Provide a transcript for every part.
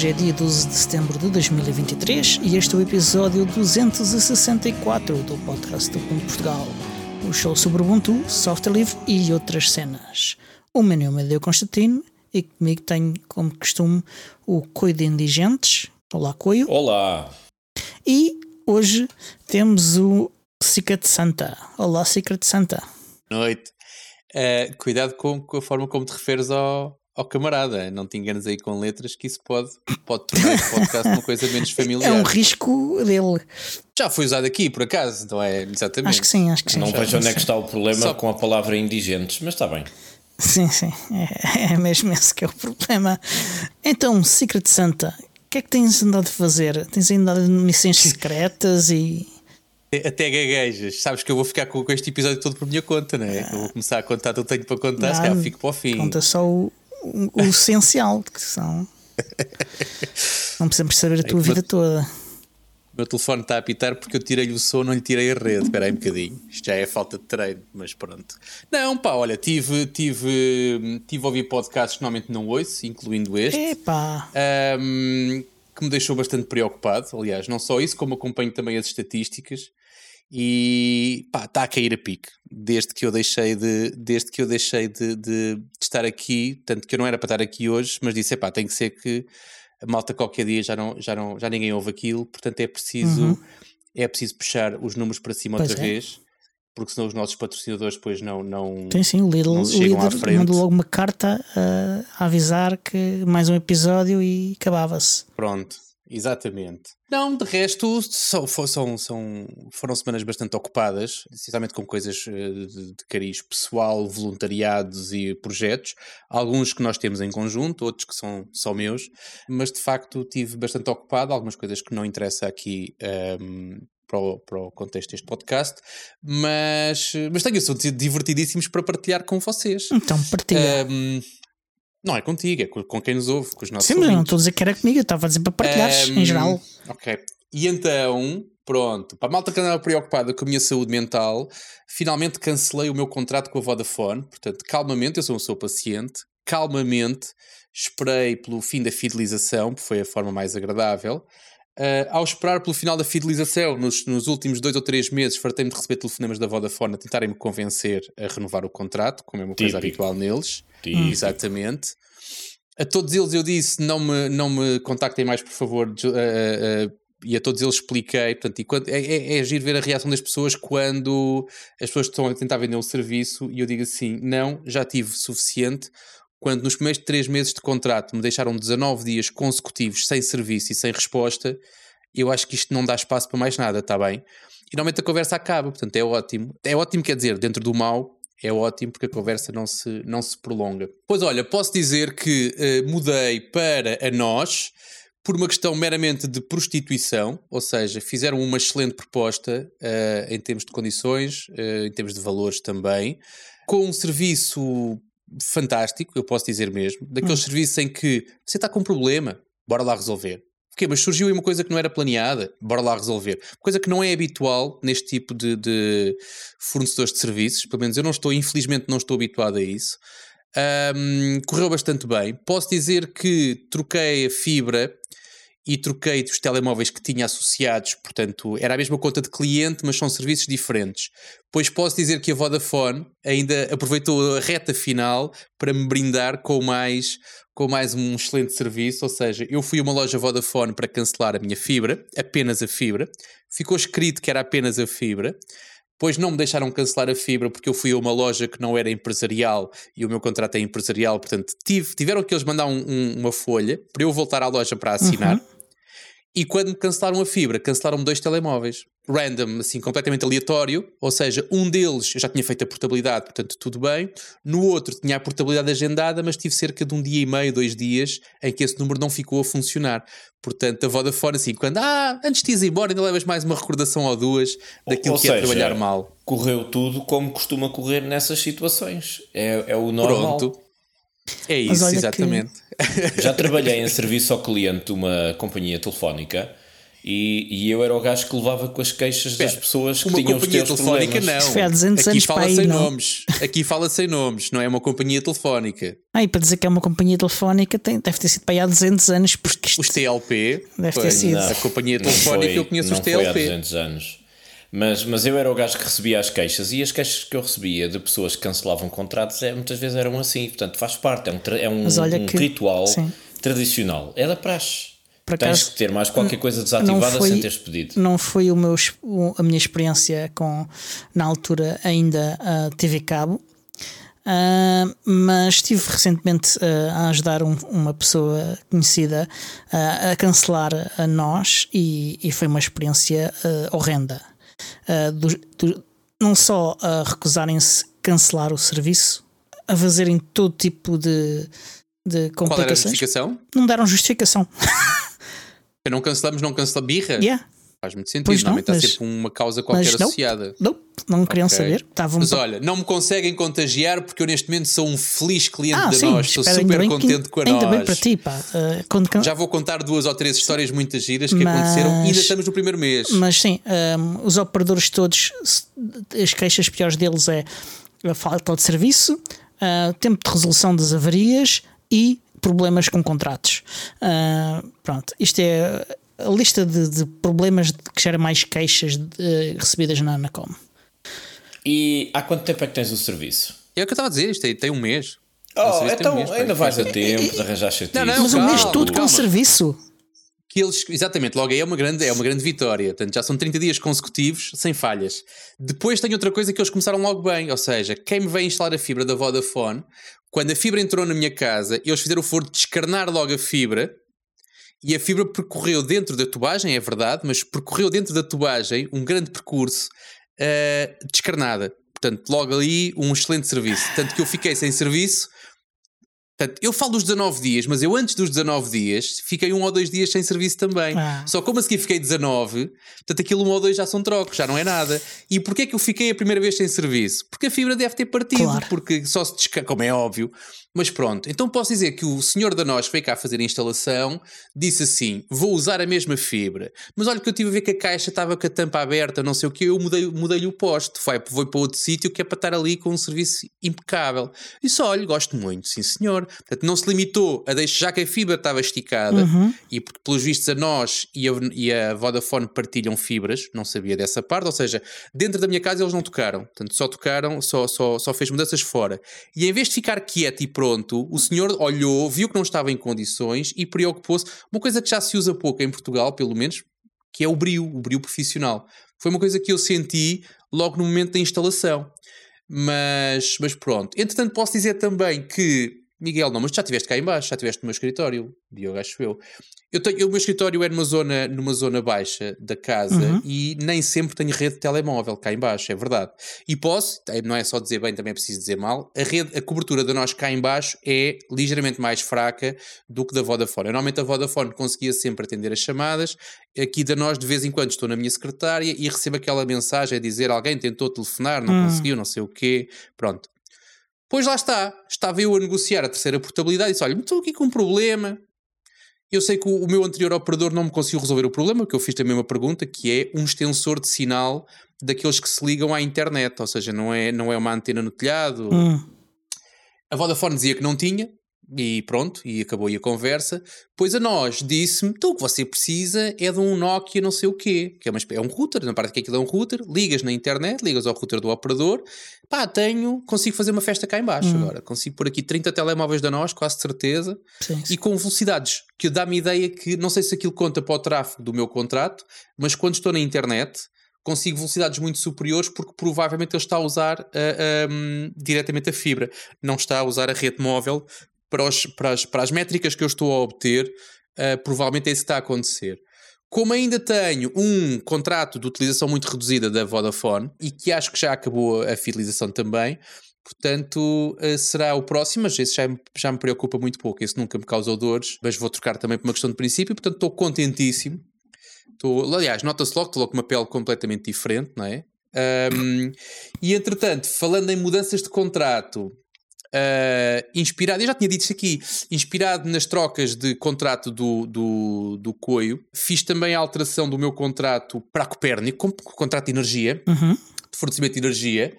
Hoje é dia 12 de setembro de 2023 e este é o episódio 264 do podcast do Ponto Portugal. O show sobre Ubuntu, software livre e outras cenas. O meu nome é Deu Constantino e comigo tenho, como costume, o Coio de Indigentes. Olá, Coio. Olá. E hoje temos o Secret Santa. Olá, Secret Santa. Noite. Uh, cuidado com, com, a forma como te referes ao, ao camarada. Não te enganes aí com letras que isso pode, pode tornar este podcast uma coisa menos familiar. É um risco dele. Já foi usado aqui, por acaso, não é? Exatamente. Acho que sim, acho que sim. Não vejo onde é que está o problema Só... com a palavra indigentes, mas está bem. Sim, sim. É, é mesmo esse que é o problema. Então, Secret Santa, o que é que tens andado a fazer? Tens andado em missões secretas e. Até gaguejas. Sabes que eu vou ficar com, com, este episódio todo por minha conta, não é? Ah. Eu vou começar a contar tudo que tenho para contar, se calhar fico para o fim. Conta só o, o, essencial, que são. Não precisamos saber a tua é vida toda. O meu telefone está a apitar porque eu tirei-lhe o som, não lhe tirei a rede. Espera aí um bocadinho. Isto já é falta de treino, mas pronto. Não, pá, olha, tive, tive, tive a ouvir podcasts que normalmente não ouço, incluindo este. Epá! Um, que me deixou bastante preocupado. Aliás, não só isso, como acompanho também as estatísticas e pá, está a cair a pique desde que eu deixei de desde que eu deixei de, de, de, estar aqui, tanto que eu não era para estar aqui hoje, mas disse, pá, tem que ser que a malta qualquer dia já não, já não, já ninguém ouve aquilo, portanto é preciso uhum. é preciso puxar os números para cima pois outra é. vez, porque senão os nossos patrocinadores depois não não Tem sim, o Lidl, o líder mandou logo uma carta a, a avisar que mais um episódio e acabava-se. Pronto. Exatamente. Não, de resto, são, são, são, foram semanas bastante ocupadas, essencialmente com coisas eh, de, de cariz pessoal, voluntariados e projetos. Alguns que nós temos em conjunto, outros que são só meus, mas de facto tive bastante ocupado, algumas coisas que não interessa aqui um, ehm, para o, para o, contexto deste podcast, mas, mas tenho assuntos divertidíssimos para partilhar com vocês. Então, partilha. Um, ehm, não é contigo, é com quem nos ouve, com os nossos Sim, mas não estou a dizer que era comigo, eu estava a dizer para partilhares um, em geral. Ok. E então, pronto, para a malta que andava preocupada com a minha saúde mental, finalmente cancelei o meu contrato com a Vodafone. Portanto, calmamente, eu sou um sou paciente, calmamente esperei pelo fim da fidelização, porque foi a forma mais agradável. Uh, ao esperar pelo final da fidelização, nos, nos últimos dois ou três meses, fartei-me de receber telefonemas da Vodafone a tentarem-me convencer a renovar o contrato, como é uma Típico. coisa habitual neles. Típico. Exatamente. A todos eles eu disse: não me, não me contactem mais, por favor. Uh, uh, e a todos eles expliquei. Portanto, e quando, é, é, é agir ver a reação das pessoas quando as pessoas estão a tentar vender um serviço e eu digo assim: não, já tive suficiente quando nos primeiros três meses de contrato me deixaram 19 dias consecutivos sem serviço e sem resposta, eu acho que isto não dá espaço para mais nada, está bem? E normalmente a conversa acaba, portanto é ótimo. É ótimo, quer dizer, dentro do mal, é ótimo porque a conversa não se, não se prolonga. Pois olha, posso dizer que uh, mudei para a nós por uma questão meramente de prostituição, ou seja, fizeram uma excelente proposta uh, em termos de condições, uh, em termos de valores também, com um serviço fantástico, eu posso dizer mesmo, daqueles hum. serviços em que você está com um problema, bora lá resolver. Porquê? Mas surgiu aí uma coisa que não era planeada, bora lá resolver. Coisa que não é habitual neste tipo de, de fornecedores de serviços, pelo menos eu não estou, infelizmente não estou habituado a isso. Um, correu bastante bem. Posso dizer que troquei a fibra e troquei os telemóveis que tinha associados, portanto, era a mesma conta de cliente, mas são serviços diferentes. Pois posso dizer que a Vodafone ainda aproveitou a reta final para me brindar com mais, com mais um excelente serviço, ou seja, eu fui a uma loja Vodafone para cancelar a minha fibra, apenas a fibra, ficou escrito que era apenas a fibra. Depois não me deixaram cancelar a fibra porque eu fui a uma loja que não era empresarial e o meu contrato é empresarial, portanto tive, tiveram que eles mandar um, um, uma folha para eu voltar à loja para assinar. Uhum. E quando me cancelaram a fibra, cancelaram-me dois telemóveis. Random, assim, completamente aleatório. Ou seja, um deles eu já tinha feito a portabilidade, portanto, tudo bem. No outro tinha a portabilidade agendada, mas tive cerca de um dia e meio, dois dias, em que esse número não ficou a funcionar. Portanto, a Vodafone, assim, quando, ah, antes de ir embora, ainda levas mais uma recordação ou duas daquilo ou que é seja, é trabalhar mal. Correu tudo como costuma correr nessas situações. É, é o normal. Pronto. É isso, exatamente. Que... Já trabalhei em serviço ao cliente de uma companhia telefónica E, e eu era o gajo que levava com as queixas das pessoas que tinham os companhia teus telefónica problemas. não. Foi há 200 Aqui anos fala para aí, sem não. nomes. Aqui fala sem nomes, não é uma companhia telefónica. Ah, e para dizer que é uma companhia telefónica, tem, deve ter sido para aí há 200 anos, porque isto Os TLP, Deve ter pois, sido. a companhia Não telefónica foi- eu conheço não os foi há TLP. 200 anos. Mas, mas eu era o gajo que recebia as queixas e as queixas que eu recebia de pessoas que cancelavam contratos é, muitas vezes eram assim. Portanto, faz parte, é um, é um, um que- ritual sim. tradicional. É da praxe. Por Tens acaso, que ter mais qualquer coisa desativada foi- sem teres pedido. não foi o meu, a minha experiência com, na altura, ainda a TV Cabo. Ah, mas estive recentemente ah, a ajudar um- uma pessoa conhecida ah, a cancelar a nós e, e foi uma experiência horrenda. Ah, do- do- não só a recusarem-se cancelar o serviço, a fazerem todo tipo de, de Qual era a complicações. justificação? Não deram justificação. Não cancelamos, não cancela birra? Yeah. Faz muito sentido. Pois não, Normalmente há mas- sempre uma causa qualquer não. associada. Não, não queriam Ok. saber. Estavam Mas olha, não me conseguem contagiar porque eu neste momento sou um feliz cliente Ah, de sim, nós. Estou ainda super bem que- contente com a Ainda nós. bem para ti, pá. Uh, quando Já vou contar duas ou três histórias muito giras que Mas- aconteceram e ainda estamos no primeiro mês. Mas sim, um, os operadores todos, as queixas piores deles é a falta de serviço, uh, tempo de resolução das avarias e problemas com contratos. Uh, pronto, isto é a lista de, de problemas que gera mais queixas de- recebidas na Anacom. E há quanto tempo é que tens o serviço? É o que eu estava a dizer, isto tem, tem um mês. O Oh, tem um então mês, ainda vais a tempo de arranjar chatice. Não, não, Mas o calma, mês todo com calma. serviço. que eles, exatamente, logo aí é uma grande, é uma grande vitória. Portanto, já são 30 dias consecutivos sem falhas. Depois tem outra coisa que eles começaram logo bem, ou seja, quem me veio instalar a fibra da Vodafone, quando a fibra entrou na minha casa, eles fizeram o favor de descarnar logo a fibra e a fibra percorreu dentro da tubagem, é verdade, mas percorreu dentro da tubagem um grande percurso eh, descarnada. Portanto, logo ali um excelente serviço. Tanto que eu fiquei sem serviço. Portanto, eu falo dos 19 dias, mas eu antes dos 19 dias fiquei um ou dois dias sem serviço também. Ah. Só como a seguir fiquei 19, portanto aquilo um ou dois já são trocos, já não é nada. E porquê é que eu fiquei a primeira vez sem serviço? Porque a fibra deve ter partido, Claro. porque só se descarga, como é óbvio. Mas pronto, então posso dizer que o senhor da nós veio cá fazer a instalação disse assim: vou usar a mesma fibra. Mas olha que eu tive a ver que a caixa estava com a tampa aberta, não sei o que, eu mudei- mudei-lhe o poste. Foi, foi para outro sítio que é para estar ali com um serviço impecável. E só, olha, gosto muito, sim senhor. Portanto, não se limitou a deixar, já que a fibra estava esticada, e porque pelos vistos a nós e a, e a Vodafone partilham fibras, não sabia dessa parte, ou seja, dentro da minha casa eles não tocaram, portanto só tocaram, só, só, só fez mudanças fora. E em vez de ficar quieto e pronto, o senhor olhou, viu que não estava em condições e preocupou-se. Uma coisa que já se usa pouco em Portugal, pelo menos, que é o brio, o brio profissional. Foi uma coisa que eu senti logo no momento da instalação. Mas, mas pronto. Entretanto, posso dizer também que, Miguel, não, mas já estiveste cá em baixo, já estiveste no meu escritório, Diogo, acho eu. Eu tenho, o meu escritório é numa zona, numa zona baixa da casa Uhum. e nem sempre tenho rede de telemóvel cá em baixo, é verdade. E posso, eh, não é só dizer bem, também é preciso dizer mal, a rede, a cobertura da nós cá em baixo é ligeiramente mais fraca do que da Vodafone. Eu, Normalmente a Vodafone conseguia sempre atender as chamadas, aqui da nós de vez em quando estou na minha secretária e recebo aquela mensagem a dizer alguém tentou telefonar, não Hum. conseguiu, não sei o quê, pronto. Pois lá está, estava eu a negociar a terceira portabilidade e disse: Olha, estou aqui com um problema. Eu sei que o, o meu anterior operador não me conseguiu resolver o problema, que eu fiz também uma pergunta, que é um extensor de sinal daqueles que se ligam à internet, ou seja, não é, não é uma antena no telhado. Hum. A Vodafone dizia que não tinha, e pronto, e acabou aí a conversa. Pois a nós disse-me: então o que você precisa é de um Nokia não sei o quê, que é, uma, é um router, na parte que aquilo é um router, ligas na internet, ligas ao router do operador, pá, tenho, consigo fazer uma festa cá em baixo agora, consigo pôr aqui 30 telemóveis da nós, quase certeza, Sim, sim. e com velocidades que dá-me ideia que, não sei se aquilo conta para o tráfego do meu contrato, mas quando estou na internet consigo velocidades muito superiores porque provavelmente ele está a usar ah, ahm, diretamente a fibra, não está a usar a rede móvel para, os- para as, para as métricas que eu estou a obter, ah, provavelmente é isso que está a acontecer. Como ainda tenho um contrato de utilização muito reduzida da Vodafone e que acho que já acabou a fidelização também, portanto eh, será o próximo, mas esse já, já me preocupa muito pouco, esse nunca me causou dores, mas vou trocar também por uma questão de princípio, portanto estou contentíssimo. Estou, aliás, nota-se logo estou logo com uma pele completamente diferente, não é? Ahm, e entretanto, falando em mudanças de contrato, Uh, inspirado, eu já tinha dito isso aqui, inspirado nas trocas de contrato do, do, do Coio, fiz também a alteração do meu contrato para a Copérnico, contrato de energia, Uhum. de fornecimento de energia,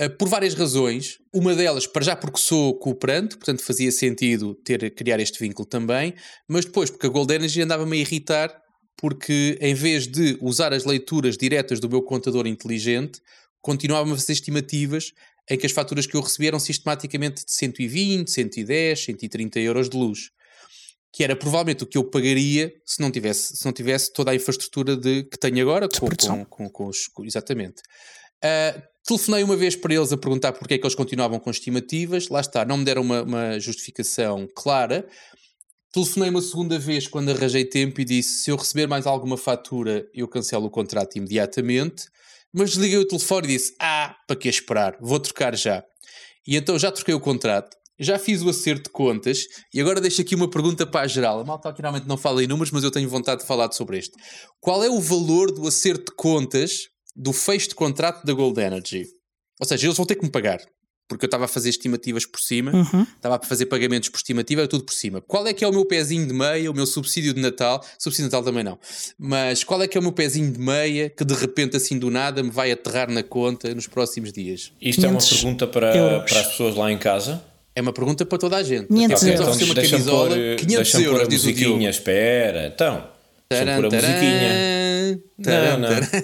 uh, por várias razões. Uma delas, para já porque sou cooperante, portanto fazia sentido ter criar este vínculo também, mas depois porque a Gold Energy andava-me a irritar, porque em vez de usar as leituras diretas do meu contador inteligente, continuava a fazer estimativas em que as faturas que eu recebia eram sistematicamente de 120, 110, 130 euros de luz. Que era provavelmente o que eu pagaria se não tivesse, se não tivesse toda a infraestrutura de, que tenho agora. Com, com, com, com os, exatamente. Ah, telefonei uma vez para eles a perguntar porque é que eles continuavam com estimativas. Lá está, não me deram uma, uma justificação clara. Telefonei uma segunda vez quando arranjei tempo e disse: se eu receber mais alguma fatura, eu cancelo o contrato imediatamente. Mas desliguei o telefone e disse: Ah, para que esperar? Vou trocar já. E então já troquei o contrato, já fiz o acerto de contas e agora deixo aqui uma pergunta para a geral. A malta aqui realmente não fala em números, mas eu tenho vontade de falar sobre este. Qual é o valor do acerto de contas do fecho de contrato da Gold Energy? Ou seja, eles vão ter que me pagar. Porque eu estava a fazer estimativas por cima, Uhum. estava a fazer pagamentos por estimativa, era tudo por cima. Qual é que é o meu pezinho de meia, o meu subsídio de Natal? Subsídio de Natal também não. Mas qual é que é o meu pezinho de meia que de repente, assim do nada, me vai aterrar na conta nos próximos dias? Isto é uma 500 pergunta para, euros. para as pessoas lá em casa. É uma pergunta para toda a gente. 500 Até euros. oferecer uma camisola, eh, 500 deixa-me pôr euros, a diz o musiquinha. Diogo. Espera, então. Deixa-me pôr a Taran, musiquinha. taran, Não, taran, não. taran.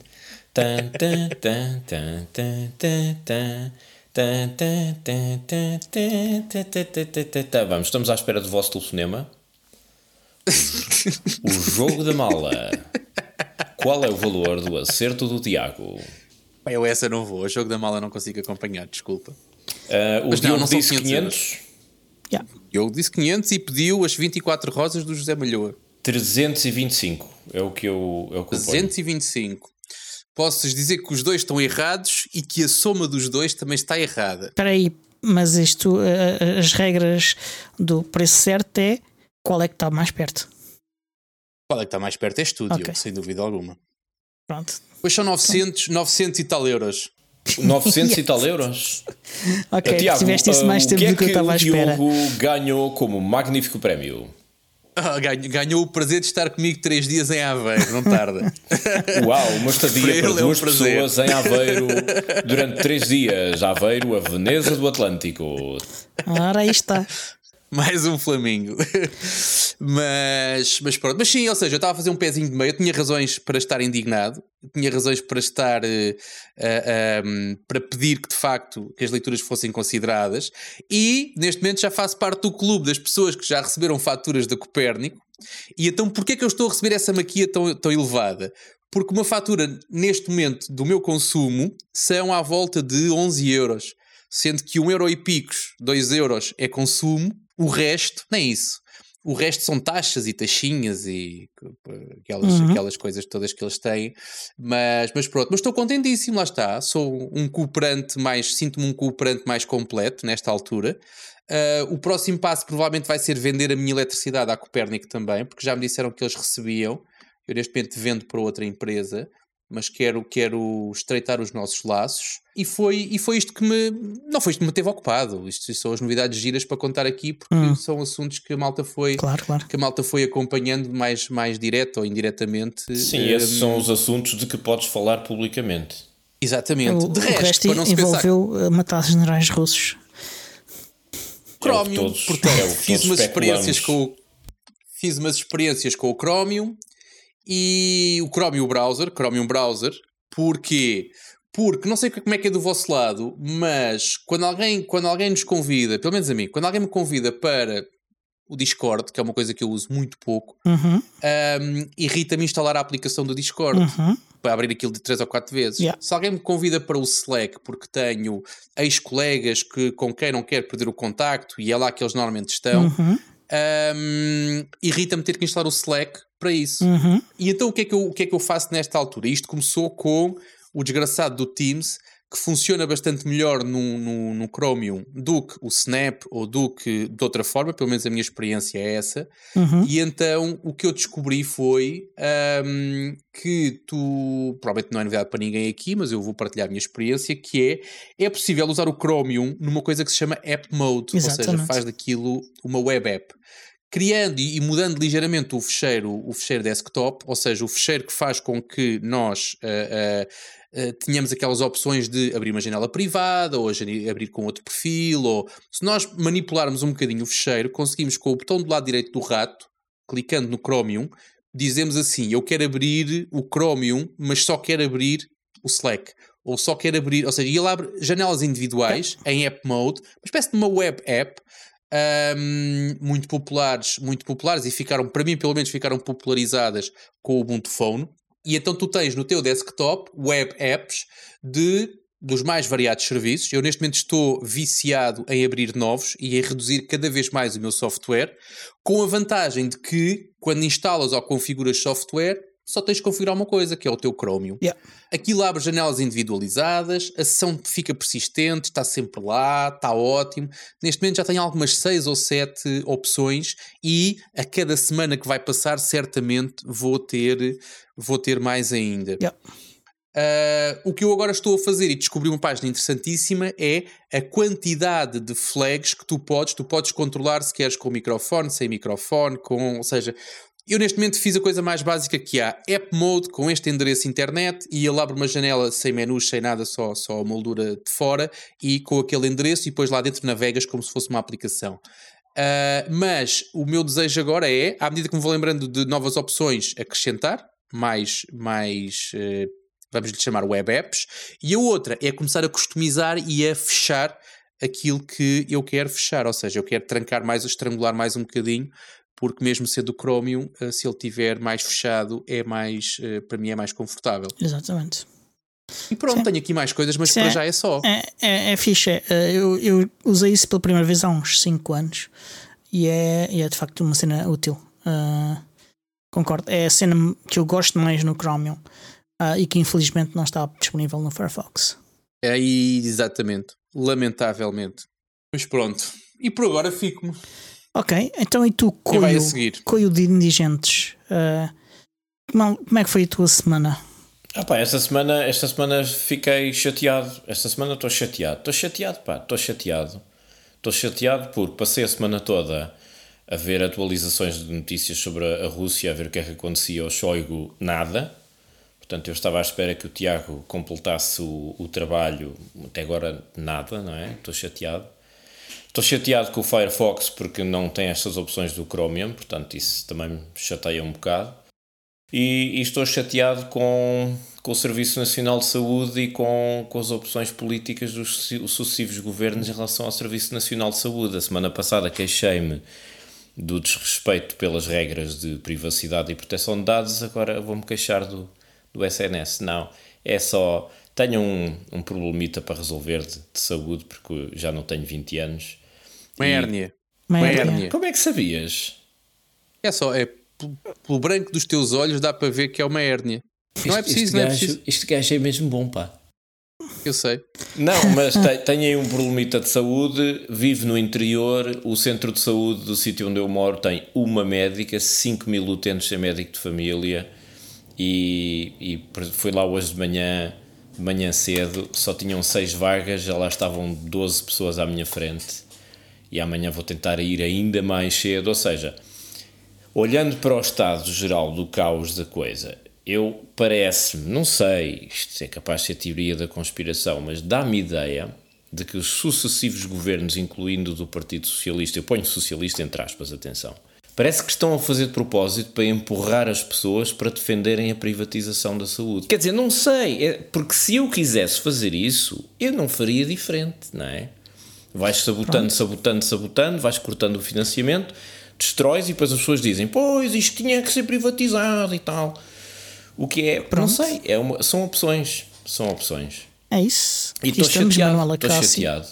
Tan, tan, tan, tan, tan, tan, Vamos, estamos à espera do vosso telefonema. O jogo da mala. Qual é o valor do acerto do Tiago? Eu essa não vou. O jogo da mala não consigo acompanhar, desculpa. Uh, o Mas Diogo não, não disse 500. Yeah. Eu disse 500 e pediu as 24 rosas do José Malhoa. 325 é o que eu, é 325. Posso-vos dizer que os dois estão errados e que a soma dos dois também está errada. Espera aí, mas isto, eh, as regras do preço certo é qual é que está mais perto. Qual é que está mais perto? É estúdio, Ok. sem dúvida alguma. Pronto. Pois são 900, 900 e tal euros. 900 e tal euros. Ok, Tiago, tiveste isso mais ah, tempo o que é do que eu estava à o espera. Diogo ganhou como magnífico prémio? Ah, ganho- ganhou o prazer de estar comigo três dias em Aveiro, não tarda. Uau, uma estadia Para para, ele é um duas pessoas em Aveiro durante três dias. Aveiro, a Veneza do Atlântico. Ora, aí está. Mais um Flamingo. mas, mas pronto. Mas sim, ou seja, eu estava a fazer um pezinho de meio. Eu tinha razões para estar indignado. Tinha razões para estar. eh, ah, ahm, para pedir que de facto que as leituras fossem consideradas. E neste momento já faço parte do clube das pessoas que já receberam faturas da Copérnico. E então porquê que eu estou a receber essa maquia tão, tão elevada? Porque uma fatura neste momento do meu consumo são à volta de 11 euros. Sendo que 1 euro e picos, 2 euros é consumo, o resto, nem isso. O resto são taxas e taxinhas e aquelas, Uhum. aquelas coisas todas que eles têm. Mas, mas pronto, mas estou contentíssimo, lá está. Sou um cooperante mais, sinto-me um cooperante mais completo nesta altura. Ah, o próximo passo provavelmente vai ser vender a minha eletricidade à Copérnico também, porque já me disseram que eles recebiam. Eu neste momento vendo para outra empresa, mas quero, quero estreitar os nossos laços. E foi, e foi isto que me. Não foi isto que me teve ocupado. Isto são as novidades giras para contar aqui, porque Hum. são assuntos que a malta foi. Claro, claro. Que a malta foi acompanhando mais, mais direto ou indiretamente. Sim, Hum, esses são os assuntos de que podes falar publicamente. Exatamente. O, de o resto, resto para não se pensar envolveu eh, matar generais russos. Chromium, É todos- portanto, é fiz umas experiências com o, fiz umas experiências com o Chromium e o Chromium Browser, Chromium Browser, porque porque não sei como é que é do vosso lado, mas quando alguém, quando alguém nos convida, pelo menos a mim, quando alguém me convida para o Discord, que é uma coisa que eu uso muito pouco, Uhum, um, irrita-me instalar a aplicação do Discord uhum. para abrir aquilo de 3 ou 4 vezes. Yeah. Se alguém me convida para o Slack porque tenho ex-colegas que, com quem não quero perder o contacto e é lá que eles normalmente estão, Uhum, hum, irrita-me ter que instalar o Slack para isso. uhum. E então o que, é que eu, o que é que eu faço nesta altura? Isto começou com o desgraçado do Teams que funciona bastante melhor no, no, no, Chromium do que o Snap ou do que de outra forma, pelo menos a minha experiência é essa. Uhum. E então o que eu descobri foi um, que tu, provavelmente não é novidade para ninguém aqui, mas eu vou partilhar a minha experiência, que é, é possível usar o Chromium numa coisa que se chama App Mode, Exatamente. ou seja, faz daquilo uma web app criando e mudando ligeiramente o fecheiro, o fecheiro desktop, ou seja, o fecheiro que faz com que nós uh, uh, uh, tenhamos aquelas opções de abrir uma janela privada ou abrir com outro perfil, ou se nós manipularmos um bocadinho o fecheiro, conseguimos com o botão do lado direito do rato, clicando no Chromium, dizemos assim: eu quero abrir o Chromium, mas só quero abrir o Slack. Ou só quero abrir, ou seja, ele abre janelas individuais em app mode, uma espécie de uma web app, um, muito populares, muito populares e ficaram, para mim pelo menos, ficaram popularizadas com o Ubuntu Phone. E então tu tens no teu desktop web apps de dos mais variados serviços. Eu neste momento estou viciado em abrir novos e em reduzir cada vez mais o meu software, com a vantagem de que quando instalas ou configuras software, só tens de configurar uma coisa, que é o teu Chromium. Yeah. Aquilo abre janelas individualizadas, a sessão fica persistente, está sempre lá, está ótimo. Neste momento já tenho algumas seis ou sete opções e a cada semana que vai passar, certamente vou ter, vou ter mais ainda. Yeah. Uh, o que eu agora estou a fazer e descobri uma página interessantíssima é a quantidade de flags que tu podes, tu podes controlar se queres com microfone, sem microfone, com, ou seja, eu neste momento fiz a coisa mais básica que há, App Mode com este endereço internet e ele abre uma janela sem menus, sem nada, só, só a moldura de fora e com aquele endereço e depois lá dentro navegas como se fosse uma aplicação. Uh, mas o meu desejo agora é, à medida que me vou lembrando de novas opções, acrescentar mais, mais uh, vamos lhe chamar web apps, e a outra é começar a customizar e a fechar aquilo que eu quero fechar, ou seja, eu quero trancar mais, estrangular mais um bocadinho porque mesmo sendo Chromium, eh, se ele tiver mais fechado, é mais, eh, para mim é mais confortável. Exatamente. E pronto, Sim. tenho aqui mais coisas, mas Sim, para já é só. É, é, é fixe. É, eu, eu usei isso pela primeira vez há uns 5 anos e é, é de facto uma cena útil. Uh, concordo. É a cena que eu gosto mais no Chromium uh, e que infelizmente não está disponível no Firefox. É exatamente. Lamentavelmente. Mas pronto. E por agora fico-me. Ok, então e tu, Coio, Coio de Indigentes? Uh, como é que foi a tua semana? Ah pá, esta semana, esta semana fiquei chateado. Esta semana estou chateado. Estou chateado, pá, estou chateado. Estou chateado porque passei a semana toda a ver atualizações de notícias sobre a Rússia, a ver o que é que acontecia ao Shoigu, nada. Portanto, eu estava à espera que o Tiago completasse o, o trabalho, até agora nada, não é? Estou chateado. Estou chateado com o Firefox porque não tem estas opções do Chromium, portanto isso também me chateia um bocado. E, e, estou chateado com, com o Serviço Nacional de Saúde e com, com as opções políticas dos sucessivos governos em relação ao Serviço Nacional de Saúde. A semana passada queixei-me do desrespeito pelas regras de privacidade e proteção de dados, agora vou-me queixar do, do SNS. Não, é só. Tenho um, um problemita para resolver de, de saúde, porque já não tenho 20 anos uma hérnia. Uma hérnia. Como é que sabias? É só, é pelo branco dos teus olhos dá para ver que é uma hérnia. Não é preciso, não é preciso. Este gajo é mesmo bom, pá. Eu sei. Não, mas tenho aí um problemita de saúde, vive no interior, o centro de saúde do sítio onde eu moro tem uma médica, 5 mil utentes sem médico de família e, e fui lá hoje de manhã, de manhã cedo, só tinham 6 vagas, já lá estavam 12 pessoas à minha frente e amanhã vou tentar ir ainda mais cedo. Ou seja, olhando para o estado geral do caos da coisa, eu parece-me, não sei, isto é capaz de ser teoria da conspiração, mas dá-me ideia de que os sucessivos governos, incluindo do Partido Socialista, eu ponho socialista entre aspas, atenção, parece que estão a fazer de propósito para empurrar as pessoas para defenderem a privatização da saúde. Quer dizer, não sei, é, porque se eu quisesse fazer isso, eu não faria diferente, não é? Vais sabotando, Pronto. sabotando, sabotando, vais cortando o financiamento, destróis e depois as pessoas dizem: Pois, isto tinha que ser privatizado e tal. O que é, Pronto. não sei, é uma, são opções. São opções. É isso. E estou chateado. Estou chateado.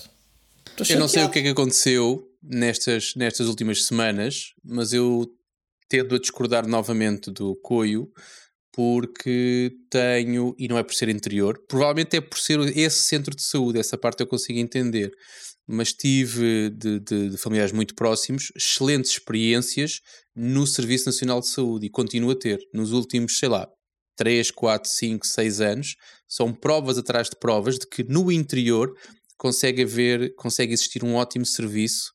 Eu não sei o que é que aconteceu nestas, nestas últimas semanas, mas eu tendo a discordar novamente do Coio, porque tenho, e não é por ser interior, provavelmente é por ser esse centro de saúde, essa parte eu consigo entender, mas tive de, de, de familiares muito próximos excelentes experiências no Serviço Nacional de Saúde e continuo a ter. Nos últimos, sei lá, 3, 4, 5, 6 anos, são provas atrás de provas de que no interior consegue haver, consegue existir um ótimo serviço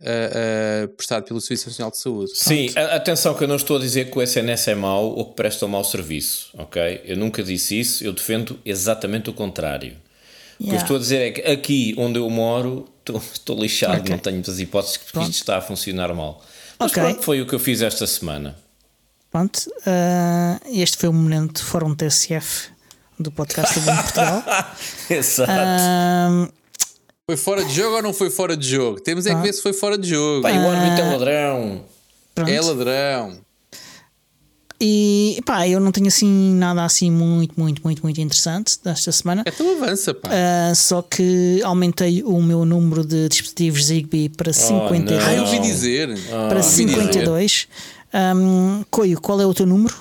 uh, uh, prestado pelo Serviço Nacional de Saúde. Sim, a, atenção que eu não estou a dizer que o SNS é mau ou que presta um mau serviço, ok? Eu nunca disse isso, eu defendo exatamente o contrário. O que eu estou a dizer é que aqui onde eu moro estou, lixado, okay. não tenho muitas hipóteses que isto está a funcionar mal. Mas okay. pronto, foi o que eu fiz esta semana. Pronto, uh, este foi o momento Fórum TSF do podcast do Portugal. Exato. Uh, foi fora de jogo ou não foi fora de jogo? Temos é que ah. ver se foi fora de jogo. Pai, o árbitro é ladrão. Pronto. É ladrão. E pá, eu não tenho assim nada assim muito, muito, muito, muito interessante desta semana. É tu avança, pá. Uh, só que aumentei o meu número de dispositivos Zigbee para 52. Ah, eu ouvi dizer. Para oh, 52. Um, Coio, qual é o teu número?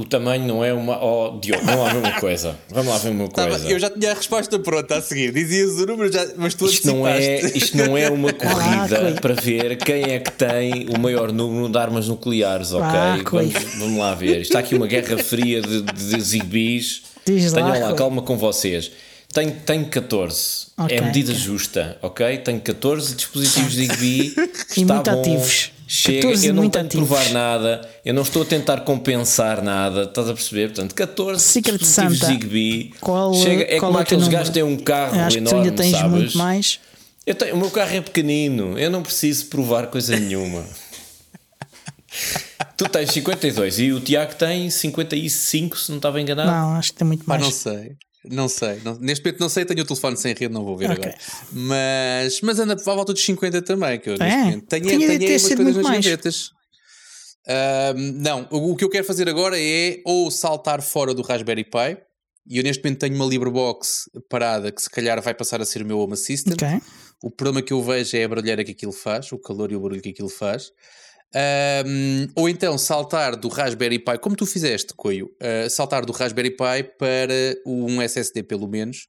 O tamanho não é uma. Oh, Diogo, vamos lá ver uma coisa. Vamos lá ver uma coisa. eu já tinha a resposta pronta a seguir. Dizias o número, já, mas tu isto não é Isto não é uma corrida ah, para ver quem é que tem o maior número de armas nucleares, ok? Ah, vamos, vamos, lá ver. Está aqui uma guerra fria de, de zigbis. Tenham lá, lá calma com vocês. Tenho, tenho 14. Okay, é medida okay. justa, ok? Tenho 14 dispositivos Zigbee. e muito bom. ativos. Chega, eu não tenho de provar nada, eu não estou a tentar compensar nada, estás a perceber? Portanto, 14 Secret Santa. Zigbee. Qual, Chega, é qual como é aqueles gajos têm um carro Acho enorme, que tu ainda tens sabes? muito mais. Eu tenho, o meu carro é pequenino, eu não preciso provar coisa nenhuma. tu tens 52 e o Tiago tem 55, se não estava enganado. Não, acho que tem muito mais. Ah, não sei. Não sei, não, neste momento não sei, tenho o telefone sem rede, não vou ver okay. agora. Mas, mas anda à volta dos 50 também, que eu neste é? momento tenho, tenho, tenho umas coisas nas mais. gavetas. Uh, não, o, o, que eu quero fazer agora é ou saltar fora do Raspberry Pi, e eu neste momento tenho uma LibreBox parada que se calhar vai passar a ser o meu Home Assistant. Okay. O problema que eu vejo é a barulheira que aquilo faz, o calor e o barulho que aquilo faz. Um, ou então saltar do Raspberry Pi, como tu fizeste, Coio, uh, saltar do Raspberry Pi para um SSD, pelo menos,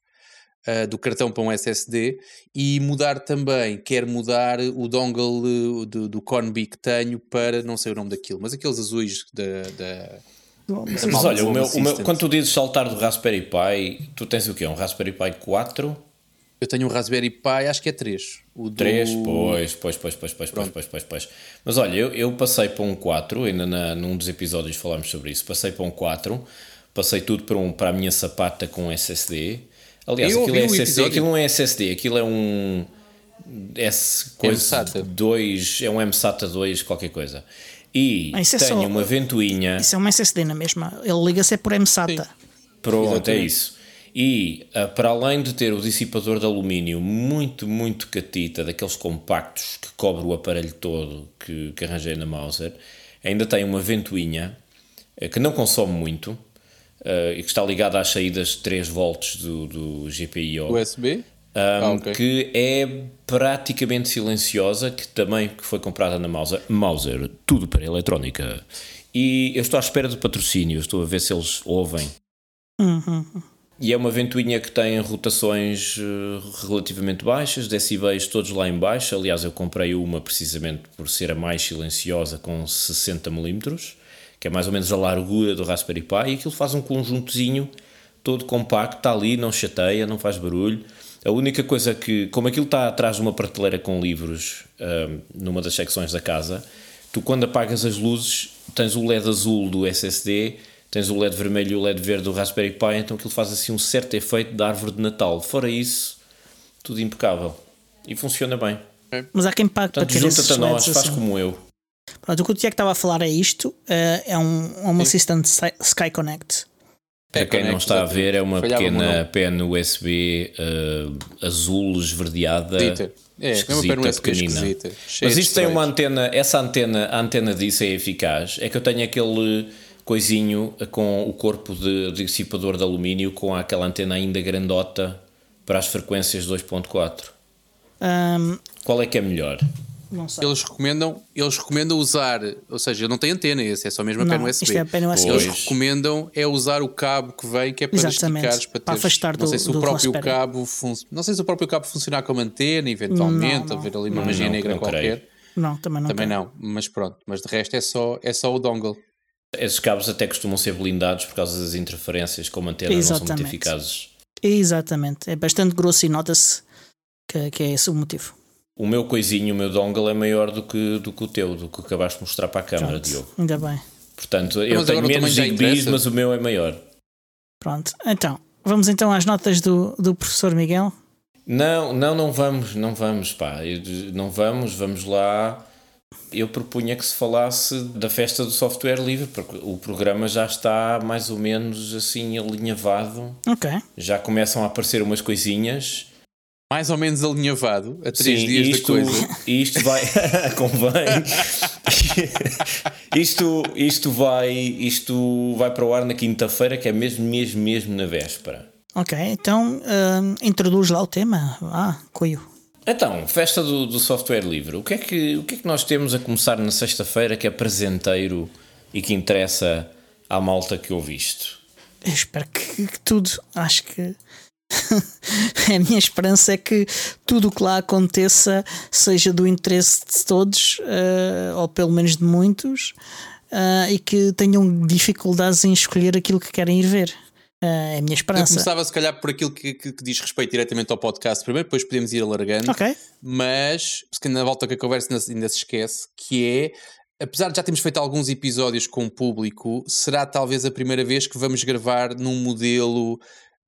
uh, do cartão para um SSD, e mudar também, quer mudar o dongle do, do Conbi que tenho para não sei o nome daquilo, mas aqueles azuis da. da mas, mas olha, o meu, o meu, quando tu dizes saltar do Raspberry Pi, tu tens o quê? Um Raspberry Pi 4? Eu tenho um Raspberry Pi, acho que é 3. O do... 3, pois, pois, pois, pois, pois, Pronto. pois, pois, pois, Mas olha, eu, eu passei para um 4, ainda na, num dos episódios falámos sobre isso. Passei para um 4, passei tudo para, um, para a minha sapata com SSD. Aliás, aquilo é, SSD, episódio. aquilo não é SSD, aquilo é um. S coisa 2, é um MSATA 2, qualquer coisa. E ah, é tenho é só, uma ventoinha. Isso é uma SSD na é mesma, ele liga-se é por MSATA. Sim. Pronto, é Exatamente. é isso. E uh, para além de ter o dissipador de alumínio muito, muito catita, daqueles compactos que cobre o aparelho todo que, que arranjei na Mauser, ainda tem uma ventoinha uh, que não consome muito uh, e que está ligada às saídas 3 volts do, do GPIO. USB? Um, ah, okay. que é praticamente silenciosa, que também que foi comprada na Mauser. Mauser, tudo para eletrónica. E eu estou à espera de patrocínio, estou a ver se eles ouvem. Uhum. E é uma ventoinha que tem rotações eh, relativamente baixas, decibéis todos lá em baixo. Aliás, eu comprei uma precisamente por ser a mais silenciosa com 60 mm, que é mais ou menos a largura do Raspberry Pi, e aquilo faz um conjuntozinho todo compacto, está ali, não chateia, não faz barulho. A única coisa que, como aquilo está atrás de uma prateleira com livros, um, eh, numa das secções da casa, tu quando apagas as luzes tens o LED azul do SSD tens o LED vermelho e o LED verde do Raspberry Pi, então aquilo faz assim um certo efeito de árvore de Natal. Fora isso, tudo impecável. E funciona bem. Mas há quem pague Portanto, para ter junta-te a nós, faz assim. como eu. Pronto, o que o Tiago estava a falar é isto: eh, é um, um assistente Sky Connect. Para quem não está a ver, é uma pequena pen USB uh, azul esverdeada. É, é uma USB pequenina. Mas isto tem uma antena, essa antena, a antena disso é eficaz. É que eu tenho aquele coisinho com o corpo de, dissipador de alumínio com aquela antena ainda grandota para as frequências 2.4. Um, Qual é que é melhor? Não sei. Eles recomendam, eles recomendam usar, ou seja, não tem antena esse, é só mesmo a Não, pena USB. isto é pena USB. Eles recomendam é usar o cabo que vem, que é para Exatamente, esticares, para, para teres- afastar não sei do- se o do próprio Raspberry. cabo fun- não sei se o próprio cabo funcionar como antena, eventualmente, Não, não. haver ali uma magia não, negra qualquer. creio. Não, também não. Também quero. não, mas pronto, mas de resto é só, é só o dongle. Esses cabos até costumam ser blindados por causa das interferências, como antena não são muito eficazes. Exatamente. É bastante grosso e nota-se que, que é esse o motivo. O meu coisinho, o meu dongle é maior do que, do que o teu, do que acabaste de mostrar para a câmara, Pronto, Diogo. Ainda bem. Portanto, eu Mas tenho agora o menos interessa. mas o meu é maior. Pronto. Então, vamos então às notas do, do professor Miguel. Não, não, não vamos, não vamos, pá. Eu- Não vamos, vamos lá. Eu propunha que se falasse da festa do software livre, porque o programa já está mais ou menos assim alinhavado. Ok. Já começam a aparecer umas coisinhas. Mais ou menos alinhavado, a três Sim, dias isto, da coisa. isto vai. convém. isto, isto, vai, isto vai para o ar na quinta-feira, que é mesmo, mesmo, mesmo na véspera. Ok, então hum, introduz lá o tema. Ah, Coio. Então, festa do, do software livre. O que, é que, o que é que nós temos a começar na sexta-feira que é presenteiro e que interessa à malta que ouviste? Eu espero que, que tudo. Acho que. a minha esperança é que tudo o que lá aconteça seja do interesse de todos, eh, ou pelo menos de muitos, eh, e que tenham dificuldades em escolher aquilo que querem ir ver. Eh, é a minha Eu esperança. começava, se calhar, por aquilo que, que- que diz respeito diretamente ao podcast primeiro, depois podemos ir alargando. Ok, mas se na volta que a conversa ainda, ainda se esquece, que é, apesar de já termos feito alguns episódios com o público, será talvez a primeira vez que vamos gravar num modelo,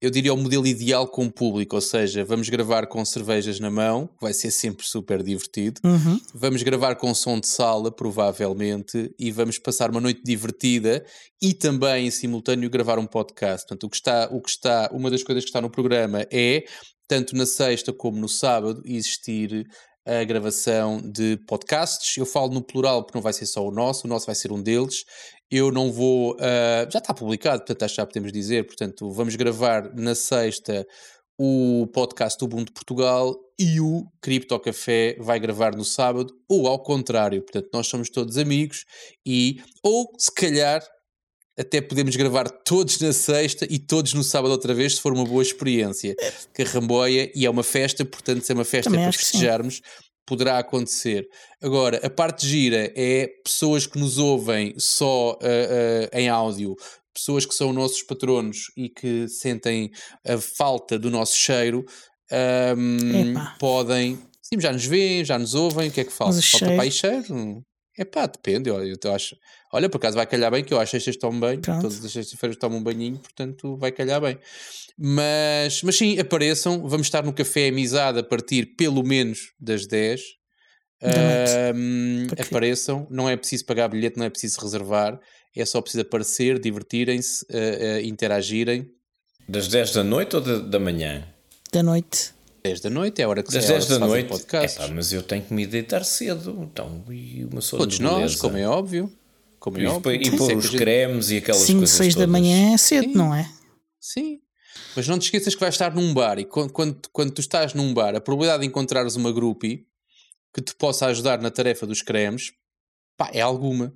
eu diria o modelo ideal com o público, ou seja, vamos gravar com cervejas na mão, vai ser sempre super divertido, Uhum. vamos gravar com som de sala, provavelmente, e vamos passar uma noite divertida e também em simultâneo gravar um podcast. Portanto, o que está, o que está, uma das coisas que está no programa é, tanto na sexta como no sábado, existir a gravação de podcasts. Eu falo no plural porque não vai ser só o nosso, o nosso vai ser um deles. Eu não vou. ah, já está publicado, portanto, acho que já podemos dizer. Portanto, vamos gravar na sexta o podcast do Ubuntu Portugal e o Cripto Café vai gravar no sábado, ou ao contrário. Portanto, nós somos todos amigos e, ou se calhar, até podemos gravar todos na sexta e todos no sábado outra vez, se for uma boa experiência. Carramboia, e é uma festa, portanto, se é uma festa Também para festejarmos, poderá acontecer. Agora, a parte gira é pessoas que nos ouvem só ah, ah, em áudio, pessoas que são nossos patronos e que sentem a falta do nosso cheiro, ahm, Epá. podem. Sim, já nos veem, já nos ouvem, o que é que falta? Falta cheiro- cheiro? É pá, depende. Olha, eu te acho. Olha, por acaso vai calhar bem, que eu às sextas tomo bem, Pronto. todas as sextas-feiras tomo um banhinho, portanto vai calhar bem. Mas, mas sim, apareçam, vamos estar no Café Amizade a partir pelo menos das 10. Da noite. Ahm, Porque- apareçam, não é preciso pagar bilhete, não é preciso reservar, é só preciso aparecer, divertirem-se, ah, ah, interagirem. Das 10 da noite ou da, da manhã? da noite. 10 da noite é a hora que, Das é a hora 10 que se da noite? podcasts. Epá, mas eu tenho que me deitar cedo. Então, e uma sono Todos de nós, beleza. como é óbvio. Como é E, óbvio. depois- e pôr é os gente- cremes e aquelas 5, coisas 6 da manhã é cedo, Sim. não é? Sim. Mas não te esqueças que vais estar num bar e quando, quando, quando tu estás num bar, a probabilidade de encontrares uma groupie que te possa ajudar na tarefa dos cremes, pá, é alguma.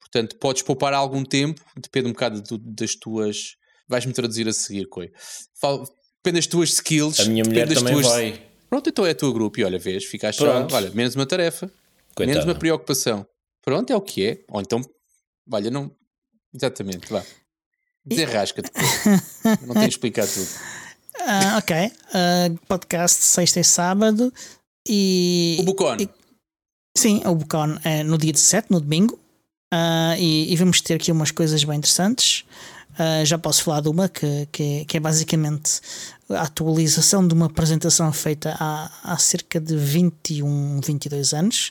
Portanto, podes poupar algum tempo, depende um bocado do- das tuas. Vais-me traduzir a seguir, Coi. Fal- Depende das tuas skills. A minha mulher depende das também tuas... vai. Pronto, então é a tua groupie, olha, vês, ficas só, Pronto. olha, menos uma tarefa, Coitada. menos uma preocupação. Pronto, é o que é. Ou então, olha, não. Exatamente, vá. Desenrasca-te. não tenho que explicar tudo. Ah, ok. Ah, podcast sexta e sábado. E. O Bucon. e- Sim, o Bucon é no dia 17, no domingo. Ah, e, e vamos ter aqui umas coisas bem interessantes. Ah, já posso falar de uma que, que, é, que é basicamente a atualização de uma apresentação feita há, há cerca de 21, 22 anos,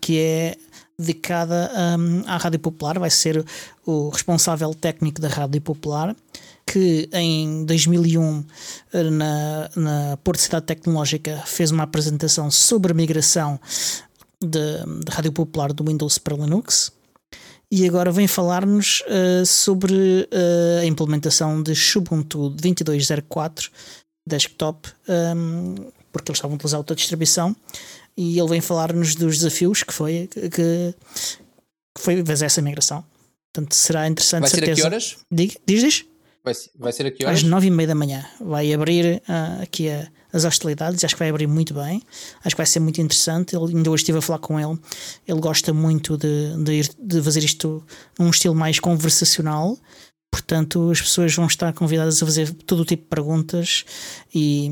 que é dedicada hum, à Rádio Popular. Vai ser o responsável técnico da Rádio Popular, que em 2001, eh, na, na Porto Cidade Tecnológica, fez uma apresentação sobre a migração da Rádio Popular do Windows para Linux. E agora vem falar-nos eh, sobre eh, a implementação de Ubuntu 22.04 desktop, ehm, porque eles estavam a utilizar outra distribuição e ele vem falar-nos dos desafios que foi que, que foi fazer essa migração. Portanto, será interessante. Vai ser certeza. a que horas? Diz, diz, diz? Vai, vai ser a que horas? Às nove e meia da manhã. Vai abrir uh, aqui a, as hostilidades. Acho que vai abrir muito bem. Acho que vai ser muito interessante. Ele, ainda hoje estive a falar com ele. Ele gosta muito de, de, ir, de fazer isto num estilo mais conversacional. Portanto, as pessoas vão estar convidadas a fazer todo o tipo de perguntas e,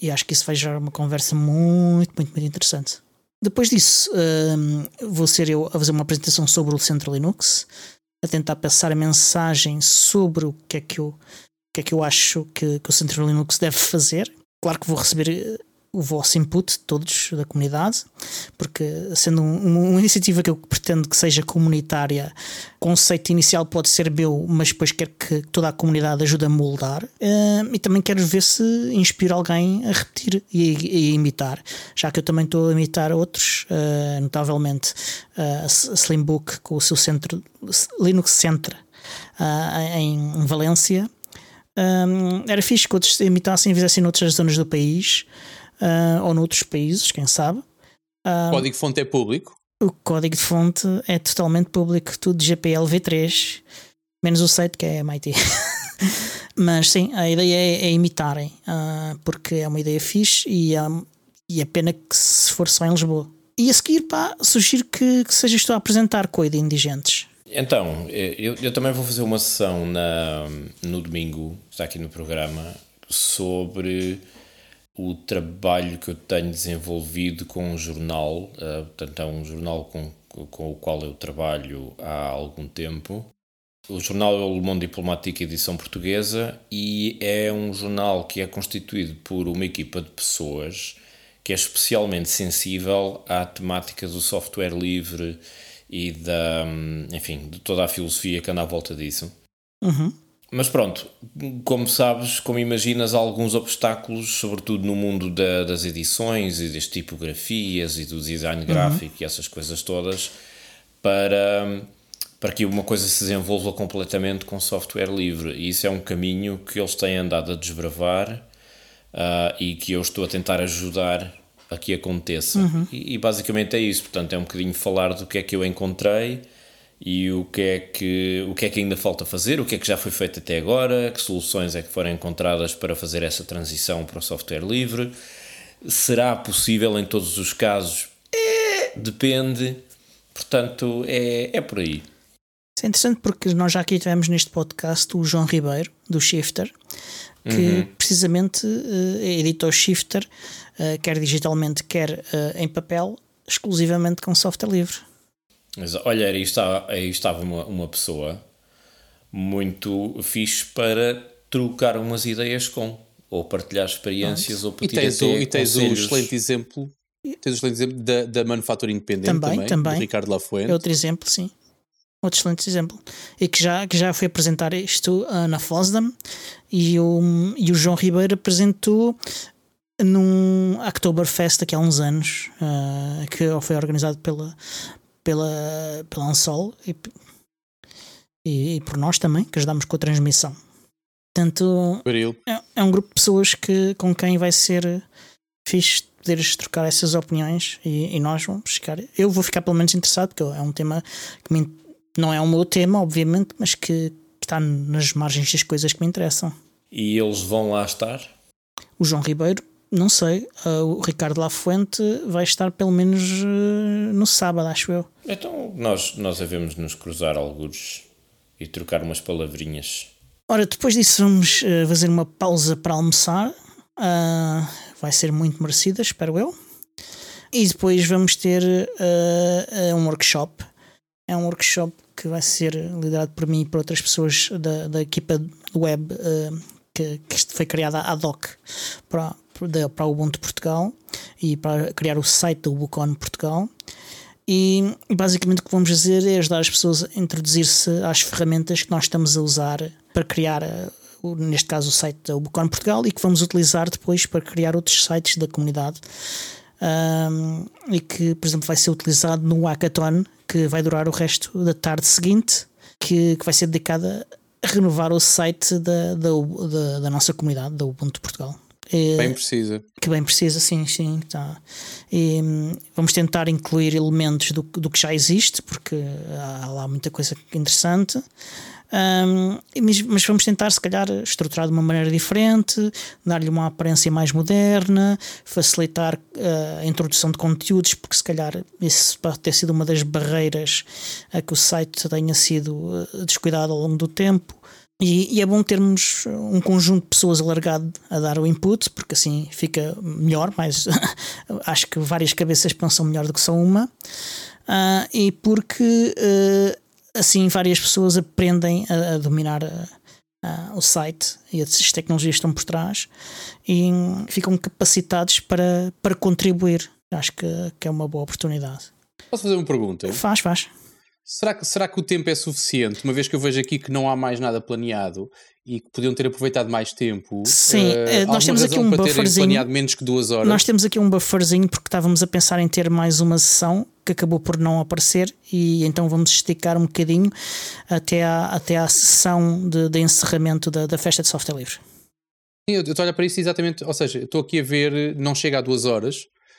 e acho que isso vai gerar uma conversa muito, muito, muito interessante. Depois disso, uh, vou ser eu a fazer uma apresentação sobre o Centro Linux a tentar passar a mensagem sobre o que é que eu, que é que eu acho que, que o Centro Linux deve fazer. Claro que vou receber eh, o vosso input, todos da comunidade, porque sendo um, uma iniciativa que eu pretendo que seja comunitária, o conceito inicial pode ser meu, mas depois quero que toda a comunidade ajude a moldar. Uh, e também quero ver se inspira alguém a repetir e, e imitar, já que eu também estou a imitar outros, uh, notavelmente uh, a Slimbook com o seu centro Linux Centre em Valência. Um, era fixe que outros imitassem e fizessem noutras zonas do país uh, ou noutros países, quem sabe. Uh, o código fonte é público? O código de fonte é totalmente público, tudo GPL v3, menos o site que é MIT. Mas sim, a ideia é, é imitarem, uh, porque é uma ideia fixe e, um, e é pena que se for só em Lisboa. E a seguir, pá, sugiro que, que seja isto a apresentar coisa de indigentes. Então, eu, eu também vou fazer uma sessão na, no domingo, está aqui no programa, sobre o trabalho que eu tenho desenvolvido com um jornal, uh, portanto, é um jornal com, com o qual eu trabalho há algum tempo. O jornal é o Le Monde Diplomatique edição portuguesa e é um jornal que é constituído por uma equipa de pessoas que é especialmente sensível à temática do software livre e da, enfim, de toda a filosofia que anda à volta disso. Uhum. Mas pronto, como sabes, como imaginas, há alguns obstáculos, sobretudo no mundo da, das edições e das tipografias e do design uhum. gráfico e essas coisas todas, para, para que uma coisa se desenvolva completamente com software livre. E isso é um caminho que eles têm andado a desbravar uh, e que eu estou a tentar ajudar a que aconteça. Uhum. E, e basicamente é isso. Portanto, é um bocadinho falar do que é que eu encontrei e o que é que o que é que ainda falta fazer, o que é que já foi feito até agora, que soluções é que foram encontradas para fazer essa transição para o software livre. Será possível em todos os casos? É, depende. Portanto, é, é por aí. Isso é interessante porque nós já aqui tivemos neste podcast o João Ribeiro, do Shifter, que uhum. precisamente uh, editou Shifter, uh, quer digitalmente, quer uh, em papel, exclusivamente com software livre. Mas, olha, aí, está, aí estava uma, uma pessoa muito fixe para trocar umas ideias com, ou partilhar experiências, ou e tens, o, e tens o excelente exemplo Tens o excelente exemplo da, da manufatura independente também, também, também. Ricardo Lafuente. É outro exemplo, sim. Outro excelente exemplo. E que já, que já foi apresentar isto uh, na FOSDAM e o, e o João Ribeiro apresentou num Oktoberfest aqui há uns anos, uh, que foi organizado pela, pela, pela Ansol e, e, e, por nós também, que ajudamos com a transmissão. Portanto, é, é, um grupo de pessoas que, com quem vai ser fixe poderes trocar essas opiniões e, e, nós vamos ficar. Eu vou ficar pelo menos interessado, porque é um tema que me, não é o meu tema, obviamente, mas que, que está nas margens das coisas que me interessam. E eles vão lá estar? O João Ribeiro não sei. Uh, o Ricardo Lafuente vai estar pelo menos uh, no sábado, acho eu. Então nós, nós devemos nos cruzar alguns e trocar umas palavrinhas. Ora, depois disso vamos uh, fazer uma pausa para almoçar. vai ser muito merecida, espero eu. E depois vamos ter um workshop. É um workshop que vai ser liderado por mim e por outras pessoas da, da equipa web que, que foi criada ad hoc para, para o Ubuntu Portugal e para criar o site do Ubucon Portugal. E basicamente o que vamos fazer é ajudar as pessoas a introduzir-se às ferramentas que nós estamos a usar para criar, neste caso, o site da Ubucon Portugal e que vamos utilizar depois para criar outros sites da comunidade. Um, e que, por exemplo, vai ser utilizado no hackathon que vai durar o resto da tarde seguinte, que, que vai ser dedicada a renovar o site da, da, da, da nossa comunidade, da Ubuntu Portugal. Bem precisa. Que bem precisa, sim, sim. Tá. E, hum, vamos tentar incluir elementos do, do que já existe, porque há lá muita coisa interessante. Um, mas, mas, vamos tentar, se calhar, estruturar de uma maneira diferente, dar-lhe uma aparência mais moderna, facilitar uh, a introdução de conteúdos, porque se calhar isso pode ter sido uma das barreiras a que o site tenha sido uh, descuidado ao longo do tempo. E, e, é bom termos um conjunto de pessoas alargado a dar o input, porque assim fica melhor, mas acho que várias cabeças pensam melhor do que só uma. Uh, e porque uh, assim várias pessoas aprendem a, a dominar a, a, o site e as tecnologias estão por trás e ficam capacitados para, para contribuir. Acho que, que é uma boa oportunidade. Posso fazer uma pergunta? Faz, faz. Será que, será que o tempo é suficiente, uma vez que eu vejo aqui que não há mais nada planeado e que podiam ter aproveitado mais tempo? Sim, uh, nós temos aqui um bufferzinho. planeado menos que duas horas? Nós temos aqui um bufferzinho porque estávamos a pensar em ter mais uma sessão que acabou por não aparecer e então vamos esticar um bocadinho até à, até à sessão de, de encerramento da, da festa de software livre. Sim, eu estou a olhar para isso exatamente, ou seja, estou aqui a ver, não chega a duas horas.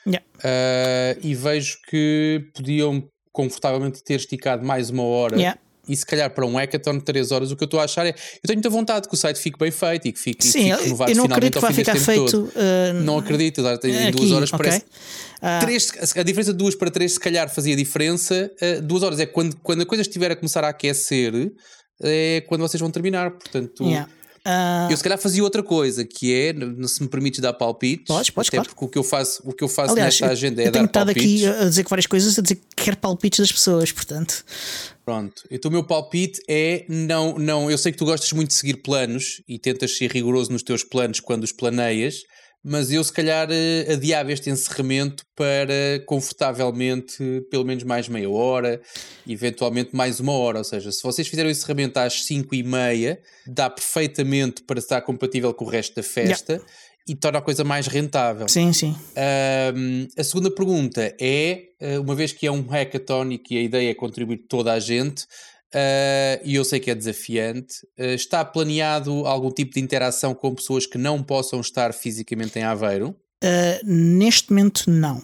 Yeah. Uh, e vejo que podiam confortavelmente ter esticado mais uma hora. Yeah. E se calhar para um hackathon de 3 horas, o que eu estou a achar é. Eu tenho muita vontade que o site fique bem feito e que fique, Sim, fique renovado eu não finalmente acredito que vai ficar feito. Uh, não acredito, em duas horas okay. parece. Uh, três, a diferença de duas para três, se calhar, fazia diferença. Uh, duas horas é quando, quando a coisa estiver a começar a aquecer, é quando vocês vão terminar. Portanto, yeah. Uh... Eu se calhar fazia outra coisa, que é, se me permites dar palpites, podes, podes, até claro. porque o que eu faço, o que eu faço Aliás, nesta agenda é dar palpites. Eu tenho estado aqui a dizer várias coisas, a dizer que quero palpites das pessoas, portanto. Pronto, então o meu palpite é não, não, eu sei que tu gostas muito de seguir planos e tentas ser rigoroso nos teus planos quando os planeias, mas eu se calhar eh, adiava este encerramento para confortavelmente pelo menos mais meia hora, eventualmente mais uma hora. Ou seja, se vocês fizerem o encerramento às 5 e meia, dá perfeitamente para estar compatível com o resto da festa. Yeah. E torna a coisa mais rentável. Sim, sim. Um, a segunda pergunta é: eh, uma vez que é um hackathon e que a ideia é contribuir toda a gente, Uh, e eu sei que é desafiante. Uh, está planeado algum tipo de interação com pessoas que não possam estar fisicamente em Aveiro? Uh, neste momento, não.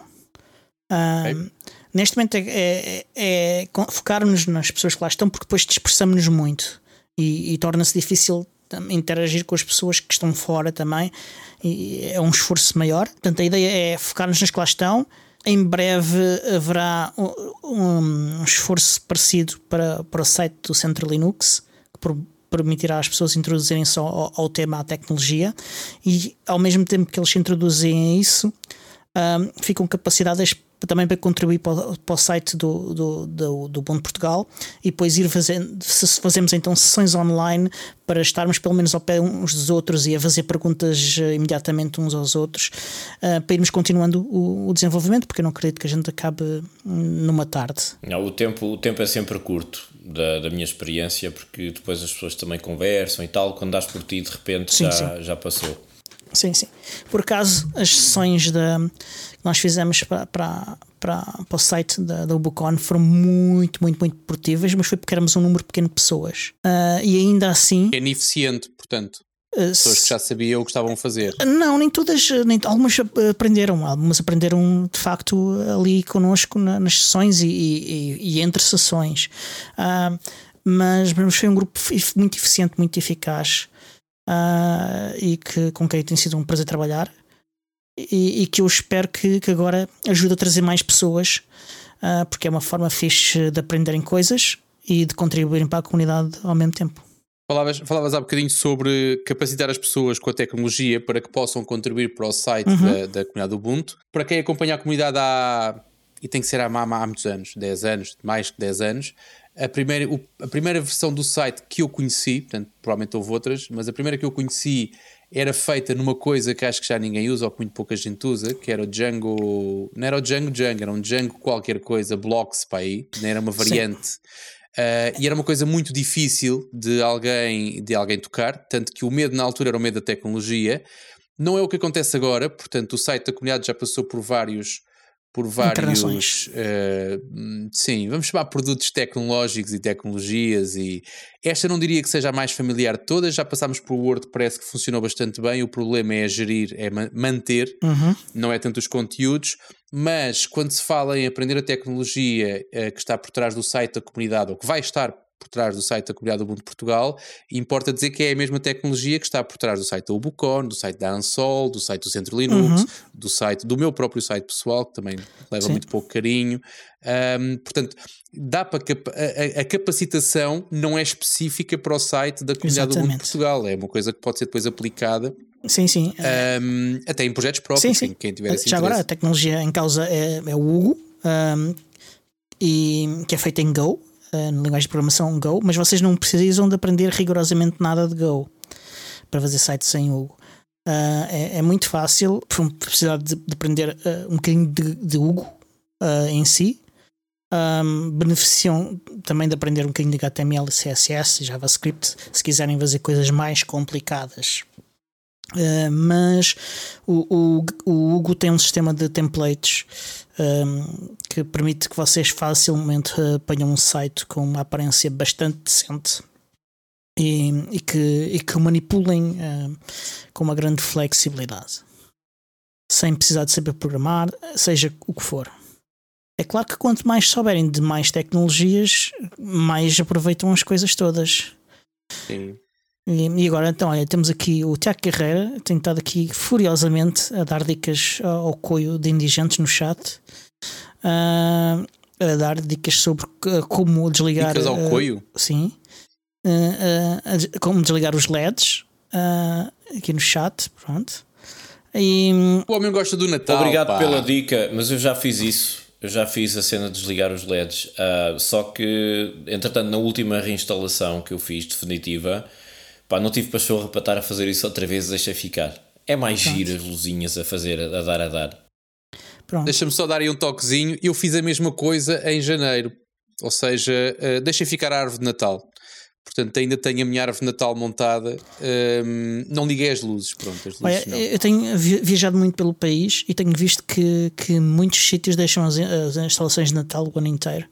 Okay. Neste momento é, é, é focar-nos nas pessoas que lá estão, porque depois dispersamos-nos muito e, e torna-se difícil interagir com as pessoas que estão fora também. E é um esforço maior. Portanto, a ideia é focar-nos nas que lá estão em breve haverá um, um, esforço parecido para, para o site do Centro Linux, que permitirá às pessoas introduzirem-se ao, ao, tema à tecnologia. E ao mesmo tempo que eles introduzem a isso, um, ficam capacitadas também para contribuir para o, para o site do, do, do, do Bom de Portugal e depois ir fazendo, fazemos então sessões online para estarmos pelo menos ao pé uns dos outros e a fazer perguntas eh, imediatamente uns aos outros uh, para irmos continuando o, o, desenvolvimento, porque eu não acredito que a gente acabe numa tarde. Não, o tempo, o tempo é sempre curto da, da minha experiência, porque depois as pessoas também conversam e tal, quando dás por ti de repente sim, já, sim. já passou. Sim, sim. Por acaso, as sessões da, nós fizemos para, para, para, para o site da, da Ubucon foram muito, muito, muito produtivas, mas foi porque éramos um número pequeno de pessoas. Uh, e ainda assim. É ineficiente, portanto. Uh, pessoas que já sabiam o que estavam a fazer. Não, nem todas, nem, algumas aprenderam, algumas aprenderam de facto ali connosco na, nas sessões e, e, e entre sessões. Uh, mas, mas foi um grupo muito eficiente, muito eficaz uh, e que, com quem tem sido um prazer trabalhar e, e que eu espero que, que, agora ajude a trazer mais pessoas, uh, porque é uma forma fixe de aprenderem coisas e de contribuírem para a comunidade ao mesmo tempo. Falavas, falavas há bocadinho sobre capacitar as pessoas com a tecnologia para que possam contribuir para o site uhum. da, da comunidade Ubuntu. Para quem acompanha a comunidade há, e tem que ser há, há, há muitos anos, 10 anos, mais que 10 anos, a primeira, a primeira versão do site que eu conheci, portanto, provavelmente houve outras, mas a primeira que eu conheci era feita numa coisa que acho que já ninguém usa ou que muito pouca gente usa, que era o Django. Não era o Django Django, era um Django qualquer coisa, Blocks para aí, não era uma variante. Uh, e era uma coisa muito difícil de alguém, de alguém tocar, tanto que o medo na altura era o medo da tecnologia. Não é o que acontece agora, portanto, o site da comunidade já passou por vários por vários, uh, sim, vamos chamar produtos tecnológicos e tecnologias e esta não diria que seja a mais familiar de todas, já passámos por WordPress que funcionou bastante bem, o problema é gerir, é manter, uhum. não é tanto os conteúdos, mas quando se fala em aprender a tecnologia uh, que está por trás do site da comunidade ou que vai estar por trás do site da Comunidade do Mundo Portugal, importa dizer que é a mesma tecnologia que está por trás do site da Ubucon, do site da Ansol, do site do Centro Linux, uhum. do site do meu próprio site pessoal, que também leva Sim. muito pouco carinho. Um, portanto, dá para a, a, capacitação não é específica para o site da Comunidade Exatamente. do Mundo Portugal, é uma coisa que pode ser depois aplicada. Sim, sim. Um, até em projetos próprios, sim, sim. quem tiver Já interesse. agora, a tecnologia em causa é, é o Hugo, um, e, que é feita em Go, uh, na linguagem de programação Go, mas vocês não precisam de aprender rigorosamente nada de Go para fazer sites em Hugo. Uh, é, é, muito fácil, precisar de, de aprender uh, um bocadinho de, de Hugo em si. Um, beneficiam também de aprender um bocadinho de HTML, CSS JavaScript se quiserem fazer coisas mais complicadas. Uh, mas o, o, o, Hugo tem um sistema de templates um, que permite que vocês facilmente apanhem um site com uma aparência bastante decente e, e que, e que manipulem uh, com uma grande flexibilidade, sem precisar de saber programar, seja o que for. É claro que quanto mais souberem de mais tecnologias, mais aproveitam as coisas todas. Sim. E, e, agora, então, olha, temos aqui o Tiago Carreira, tem estado aqui furiosamente a dar dicas ao coio de indigentes no chat. Uh, a dar dicas sobre como desligar. Dicas ao uh, coio? Sim. Uh, como desligar os LEDs aqui no chat. Pronto. E, o homem gosta do Natal. Obrigado pá. pela dica, mas eu já fiz isso. Eu já fiz a cena de desligar os LEDs. só que, entretanto, na última reinstalação que eu fiz definitiva Pá, não tive pachorra para estar a fazer isso outra vez, deixa ficar. É mais Pronto. giro as luzinhas a fazer, a dar a dar. Deixa-me só dar aí um toquezinho. Eu fiz a mesma coisa em janeiro. Ou seja, uh, deixem ficar a árvore de Natal. Portanto, ainda tenho a minha árvore de Natal montada. Um, não liguei as luzes. Pronto, as luzes Olha, Eu tenho viajado muito pelo país e tenho visto que, que muitos sítios deixam as, as instalações de Natal o ano inteiro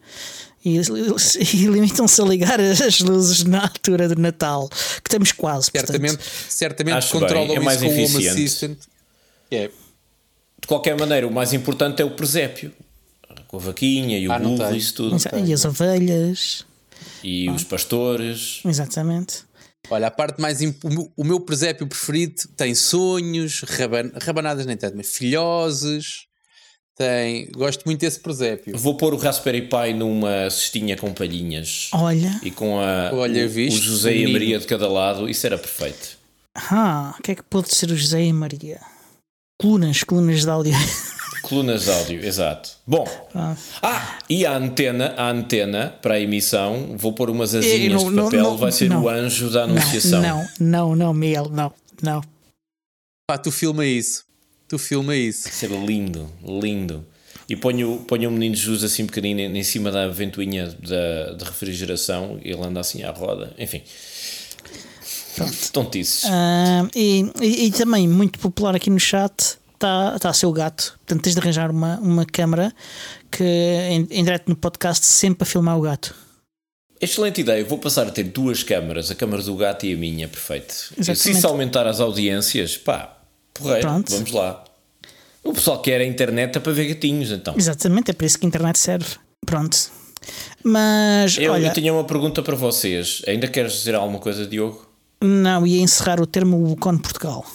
e, e limitam-se a ligar as luzes na altura do Natal, que estamos quase. Certamente, certamente controlam é mais isso com o Home Assistant. É. De qualquer maneira, o mais importante é o presépio. Com a vaquinha e o ah, burro e isso tudo. E as ovelhas. E ah. os pastores. Exatamente. Olha, a parte mais. Imp... O meu presépio preferido tem sonhos, raban... rabanadas nem tanto, mas filhoses. Tem, gosto muito desse presépio. Vou pôr o Raspberry Pi numa cestinha com palhinhas. Olha. E com a, Olha, o, o José e a Maria de cada lado. Isso era perfeito. Ah, o que é que pode ser o José e a Maria? Colunas, colunas de áudio. Colunas de áudio, exato. Bom, ah. ah, e a antena, a antena para a emissão, vou pôr umas asinhas não, de papel, não, não, vai ser o anjo da anunciação. Não, não, não, Miguel, não, não. Pá, tu filma isso. Tu filma isso. Vai ser lindo, lindo. E ponho, ponho o menino Jesus assim pequenino em cima da ventoinha da, de refrigeração e ele anda assim à roda. Enfim. Pronto. Tontices. Uh, e, e, e, também muito popular aqui no chat está tá seu gato. Portanto, tens de arranjar uma, uma câmera que em, em direto no podcast sempre a filmar o gato. Excelente ideia. Vou passar a ter duas câmaras, a câmara do gato e a minha, perfeito. Exatamente. Se isso aumentar as audiências, pá, Porreiro, Pronto. vamos lá. O pessoal quer a internet é para ver gatinhos, então. Exatamente, é para isso que a internet serve. Pronto. Mas. Eu, olha, eu tinha uma pergunta para vocês. Ainda queres dizer alguma coisa, Diogo? Não, ia encerrar o termo Ucon Portugal.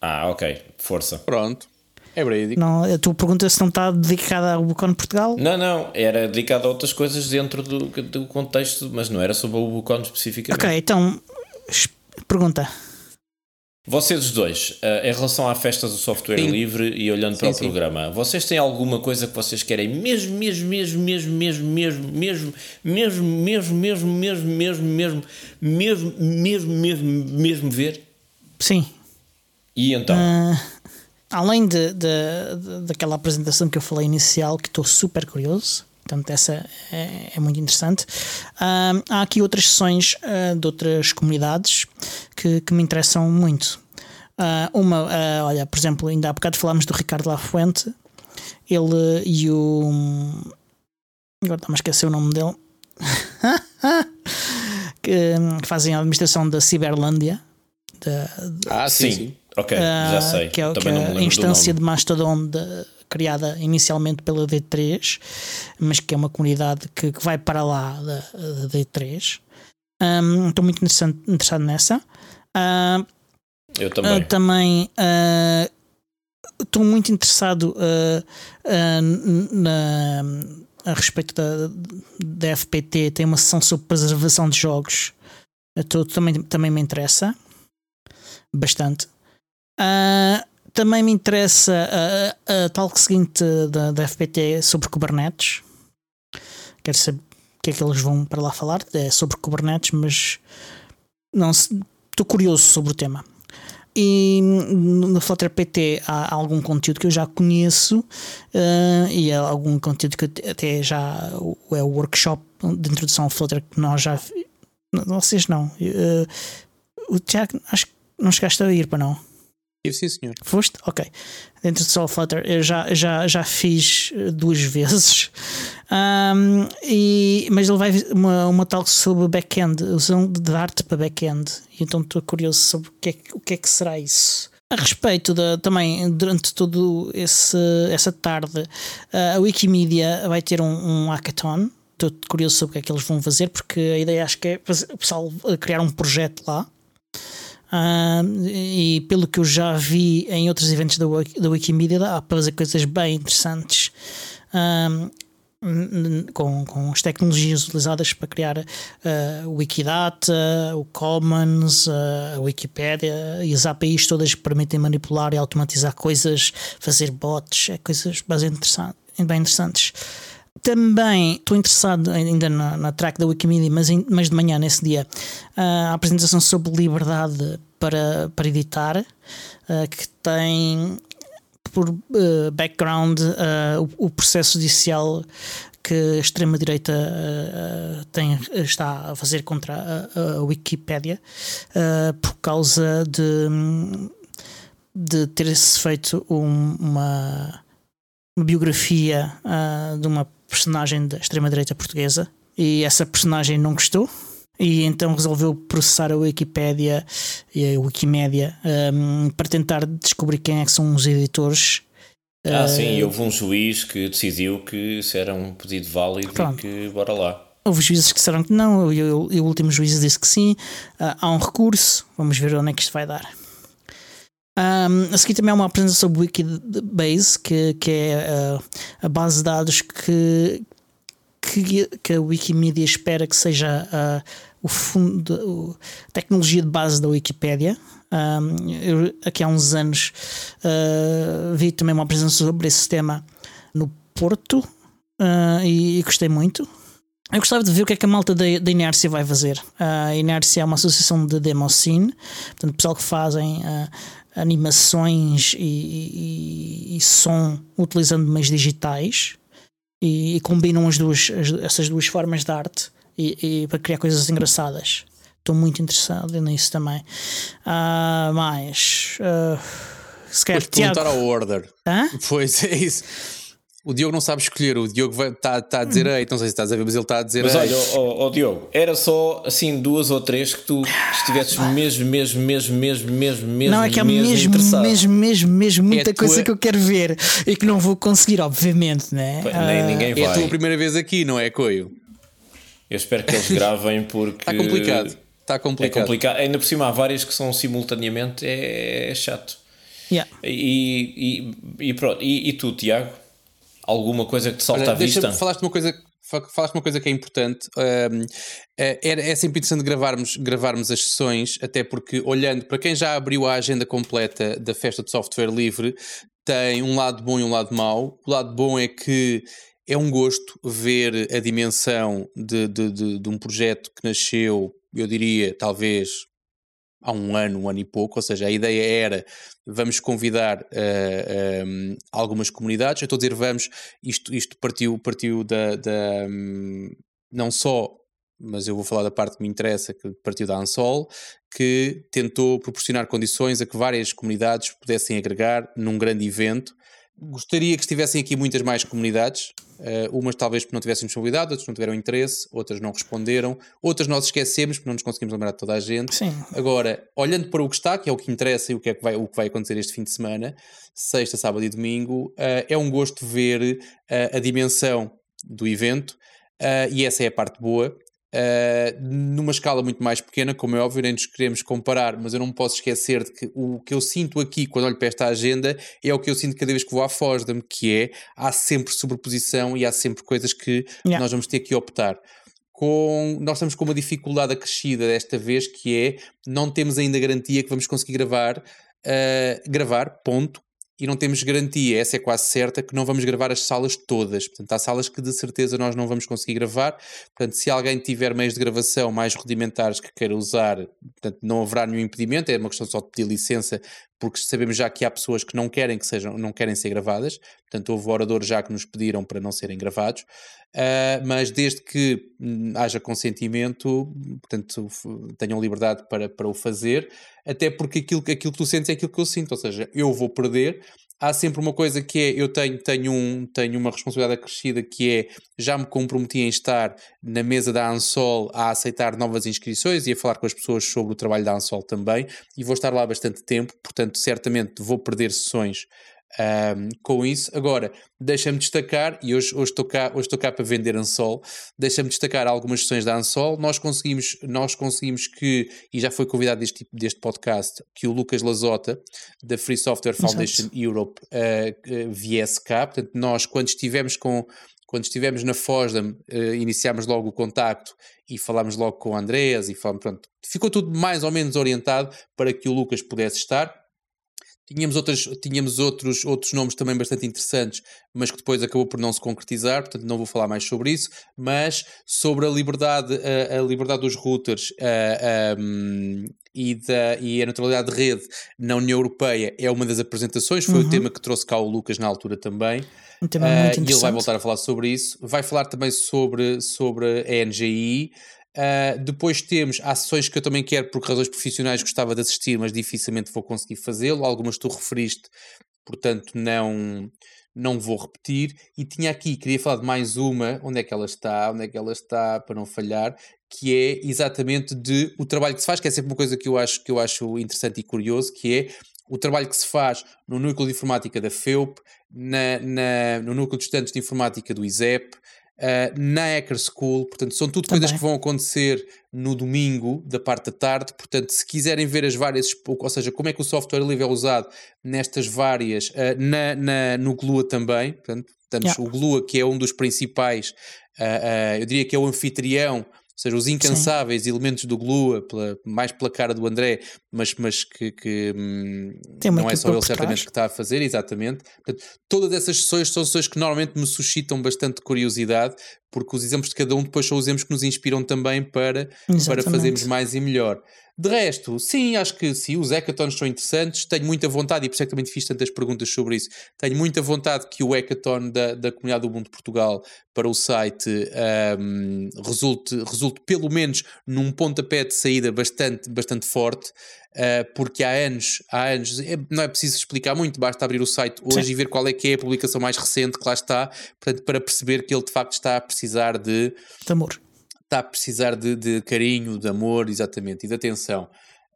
Ah, ok. Força. Pronto. É verídico. Não, a tua pergunta se não está dedicada ao Ucon Portugal? Não, não. Era dedicada a outras coisas dentro do, do contexto, mas não era sobre o Ucon especificamente. Ok, então. Pergunta. Vocês dois, uh, em relação à festa do software sim. livre e olhando sim, para o sim. programa, vocês têm alguma coisa que vocês querem mesmo, mesmo, mesmo, mesmo, mesmo, mesmo, mesmo, mesmo, mesmo, mesmo, mesmo, mesmo, mesmo, mesmo, mesmo, mesmo, mesmo ver? Sim. E então? Uh, além de, de, de, daquela apresentação que eu falei inicial, que estou super curioso, portanto, essa é, é muito interessante. Uh, há aqui outras sessões uh, de outras comunidades que, que me interessam muito. Uh, uma, olha, por exemplo, ainda há bocado falámos do Ricardo Lafuente. ele e o. Agora está-me a esquecer o nome dele. que fazem a administração da Ciberlândia. Da, ah, sim, sim. sim. Ok, já sei. Que é, que é a instância de Mastodon de, criada inicialmente pela D3, mas que é uma comunidade que, que vai para lá da, da D3. Um, estou muito interessado nessa. Uh, Eu também. Uh, também estou muito interessado na, a respeito da, da FPT. Tem uma sessão sobre preservação de jogos. Tô, também, também me interessa bastante. Uh, também me interessa a, a tal seguinte da, da FPT sobre Kubernetes. Quero saber o que é que eles vão para lá falar. É sobre Kubernetes, mas não estou curioso sobre o tema. E no Flutter PT há algum conteúdo que eu já conheço uh, e há algum conteúdo que até já é o workshop de introdução ao Flutter que nós já. Vocês não. Uh, o Tiago, acho que não chegaste a ir para não. Sim, senhor. Foste? Ok. Dentro do Soul Flutter eu já, já, já fiz eh, duas vezes. Um, e, mas ele vai uma, uma tal sobre back-end, usam de arte para back-end. Então estou curioso sobre o que, é, o que é que será isso. A respeito da também, durante todo esse, essa tarde, a Wikimedia vai ter um, um hackathon. Estou curioso sobre o que é que eles vão fazer, porque a ideia acho que é o pessoal criar um projeto lá Uh, e pelo que eu já vi em outros eventos da, da Wikimedia, dá para fazer coisas bem interessantes uh, com, com as tecnologias utilizadas para criar uh, o Wikidata, o Commons, a Wikipedia e as APIs todas que permitem manipular e automatizar coisas, fazer bots, é coisas bem. Bem interessantes. Também estou interessado ainda na, na track da Wikimedia, mas, mas de manhã, nesse dia, a apresentação sobre liberdade para, para editar, uh, que tem por uh, background uh, o, o, processo judicial que a extrema-direita uh, está a fazer contra a, a Wikipédia por causa de, de ter-se feito um, uma, biografia de uma personagem da extrema-direita portuguesa e essa personagem não gostou e então resolveu processar a Wikipédia e a Wikimédia um, para tentar descobrir quem é que são os editores. Ah, uh, sim, houve um juiz que decidiu que isso era um pedido válido pronto. e que bora lá. Houve juízes que disseram que não, e o, o último juiz disse que sim. Uh, há um recurso, vamos ver onde é que isto vai dar. Um, a seguir também há uma apresentação sobre Wikibase, que, que é uh, a base de dados que, que, que a Wikimedia espera que seja uh, o fundo, a tecnologia de base da Wikipédia. Um, eu, aqui há uns anos uh, vi também uma apresentação sobre esse tema no Porto e, e gostei muito. Eu gostava de ver o que é que a malta da, Inércia vai fazer. A Inércia é uma associação de demoscene, portanto, pessoal que fazem uh, animações e, e, e, som utilizando meios digitais e, e combinam as duas, as, essas duas formas de arte e, para criar coisas engraçadas. Estou muito interessado nisso também. Uh, mais. Uh, se quer, perguntar ao Order. Hã? Pois é isso. O Diogo não sabe escolher, o Diogo está tá a dizer ei, não sei se estás a ver, mas ele está a dizer Mas olha, oh, oh, Diogo, era só assim duas ou três que tu estivesses mesmo, mesmo, mesmo, mesmo, mesmo, mesmo. Não, é que há mesmo, mesmo, mesmo, mesmo, mesmo muita é coisa tua... que eu quero ver e que não vou conseguir, obviamente, né? Nem, ninguém vai. É a tua primeira vez aqui, não é, Coio? Eu espero que eles gravem porque. Está complicado. Está complicado. É complicado. Ainda por cima há várias que são simultaneamente, é, é chato. Yeah. E, e, e pronto. E, e tu, Tiago? Alguma coisa que te salta Olha, à vista? Falaste uma coisa falaste uma coisa que é importante. Um, é, é sempre interessante gravarmos, gravarmos as sessões, até porque, olhando para quem já abriu a agenda completa da festa de software livre, tem um lado bom e um lado mau. O lado bom é que é um gosto ver a dimensão de, de, de, de um projeto que nasceu, eu diria, talvez há um ano, um ano e pouco, ou seja, a ideia era vamos convidar uh, eh, um, ehm, algumas comunidades, eu estou a dizer vamos, isto, isto partiu, partiu da, da um, não só, mas eu vou falar da parte que me interessa, que partiu da Ansol, que tentou proporcionar condições a que várias comunidades pudessem agregar num grande evento Gostaria que estivessem aqui muitas mais comunidades, uh, umas talvez porque não tivessem disponibilidade, outras não tiveram interesse, outras não responderam, outras nós esquecemos porque não nos conseguimos lembrar de toda a gente. Sim. Agora, olhando para o que está, que é o que interessa e o que, é que, vai, o que vai acontecer este fim de semana, sexta, sábado e domingo, uh, é um gosto ver uh, a dimensão do evento e essa é a parte boa. Uh, numa escala muito mais pequena, como é óbvio, nem nos queremos comparar, mas eu não me posso esquecer de que o que eu sinto aqui quando olho para esta agenda é o que eu sinto cada vez que vou à Fosdam, que é há sempre sobreposição e há sempre coisas que yeah. nós vamos ter que optar. Com, nós estamos com uma dificuldade acrescida desta vez que é não temos ainda garantia que vamos conseguir gravar, uh, gravar, ponto, e não temos garantia, essa é quase certa, que não vamos gravar as salas todas. Portanto, há salas que de certeza nós não vamos conseguir gravar. Portanto, se alguém tiver meios de gravação mais rudimentares que queira usar, portanto, não haverá nenhum impedimento, é uma questão só de pedir licença, porque sabemos já que há pessoas que não querem que sejam, não querem ser gravadas. Portanto, houve oradores já que nos pediram para não serem gravados. Uh, mas desde que hum, haja consentimento, portanto, tenham liberdade para, para o fazer, até porque aquilo, aquilo que tu sentes é aquilo que eu sinto, ou seja, eu vou perder. Há sempre uma coisa que é, eu tenho, tenho, um, tenho uma responsabilidade acrescida que é, já me comprometi em estar na mesa da Ansol a aceitar novas inscrições e a falar com as pessoas sobre o trabalho da Ansol também, e vou estar lá bastante tempo, portanto, certamente vou perder sessões um, com isso. Agora, deixa-me destacar, e hoje, hoje, estou cá, hoje estou cá para vender Ansol, deixa-me destacar algumas sessões da Ansol. Nós conseguimos, nós conseguimos que, e já foi convidado deste, deste podcast, que o Lucas Lazota, da Free Software Foundation Exato. Europe, uh, viesse cá. Portanto, nós, quando estivemos com. Quando estivemos na Fosdam, uh, iniciámos logo o contacto e falámos logo com o Andreas e falamos, pronto, ficou tudo mais ou menos orientado para que o Lucas pudesse estar Tínhamos, outras, tínhamos outros, outros nomes também bastante interessantes, mas que depois acabou por não se concretizar, portanto não vou falar mais sobre isso. Mas sobre a liberdade, a, a liberdade dos routers a, a, e, da, e a neutralidade de rede na União Europeia é uma das apresentações, foi uhum. o tema que trouxe cá o Lucas na altura também. Um tema muito interessante. E ele vai voltar a falar sobre isso. Vai falar também sobre, sobre a NGI. Uh, depois temos ações que eu também quero, por razões profissionais, gostava de assistir, mas dificilmente vou conseguir fazê-lo. Algumas tu referiste, portanto, não, não vou repetir. E tinha aqui, queria falar de mais uma, onde é que ela está, onde é que ela está, para não falhar, que é exatamente de o trabalho que se faz, que é sempre uma coisa que eu acho, que eu acho interessante e curioso, que é o trabalho que se faz no núcleo de informática da FEUP, na, na no núcleo de estudantes de informática do ISEP, Uh, na Hacker School, portanto, são tudo Também. coisas que vão acontecer no domingo, da parte da tarde. Portanto, se quiserem ver as várias, ou seja, como é que o software livre é usado nestas várias, uh, na, na, no Glua também. Portanto, temos yeah. o Glua, que é um dos principais, uh, eu diria que é o anfitrião seja, os incansáveis Sim. elementos do Glua, pela, mais pela cara do André, mas, mas que, que hum, não é só ele certamente que está a fazer, exatamente. Portanto, todas essas sessões são sessões que normalmente me suscitam bastante curiosidade, porque os exemplos de cada um depois são os exemplos que nos inspiram também para, para fazermos mais e melhor. De resto, sim, acho que sim, os hackathons são interessantes. Tenho muita vontade, e por isso é que também te fiz tantas perguntas sobre isso. Tenho muita vontade que o hackathon da, da Comunidade do Mundo de Portugal para o site um, resulte, resulte pelo menos num pontapé de saída bastante, bastante forte. Uh, porque há anos, há anos, é, não é preciso explicar muito, basta abrir o site hoje Sim. e ver qual é que é a publicação mais recente que lá está, portanto, para perceber que ele de facto está a precisar de, de amor está a precisar de, de carinho, de amor, exatamente, e de atenção.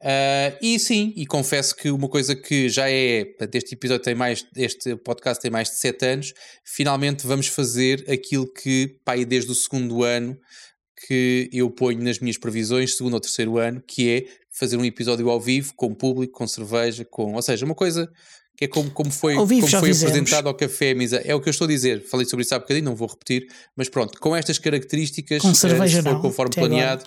Uh, e sim, e confesso que uma coisa que já é, portanto, este episódio tem mais, este podcast tem mais de 7 anos, finalmente vamos fazer aquilo que, pá, desde o segundo ano que eu ponho nas minhas previsões, segundo ou terceiro ano, que é fazer um episódio ao vivo, com público, com cerveja, com, ou seja, uma coisa que é como, como foi, como foi apresentado ao café Misa. É o que eu estou a dizer. Falei sobre isso há bocadinho, não vou repetir, mas pronto, com estas características, com cerveja se for não, conforme planeado,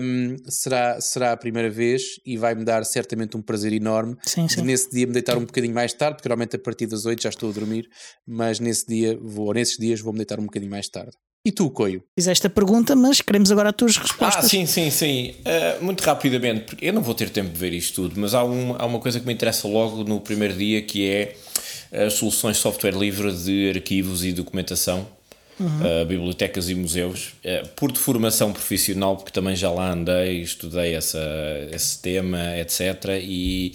um, será, será a primeira vez e vai-me dar certamente um prazer enorme sim, sim. de nesse dia me deitar um bocadinho mais tarde, porque normalmente a partir das 8 já estou a dormir, mas nesse dia vou, ou nesses dias vou-me deitar um bocadinho mais tarde. E tu, Coio? Fizeste a pergunta, mas queremos agora as tuas respostas. Ah, sim, sim, sim. Uh, muito rapidamente, porque eu não vou ter tempo de ver isto tudo, mas há, um, há uma coisa que me interessa logo no primeiro dia que é as soluções de software livre de arquivos e documentação. uhum. uh, bibliotecas e museus, uh, por formação profissional, porque também já lá andei, estudei essa, esse tema, etc. E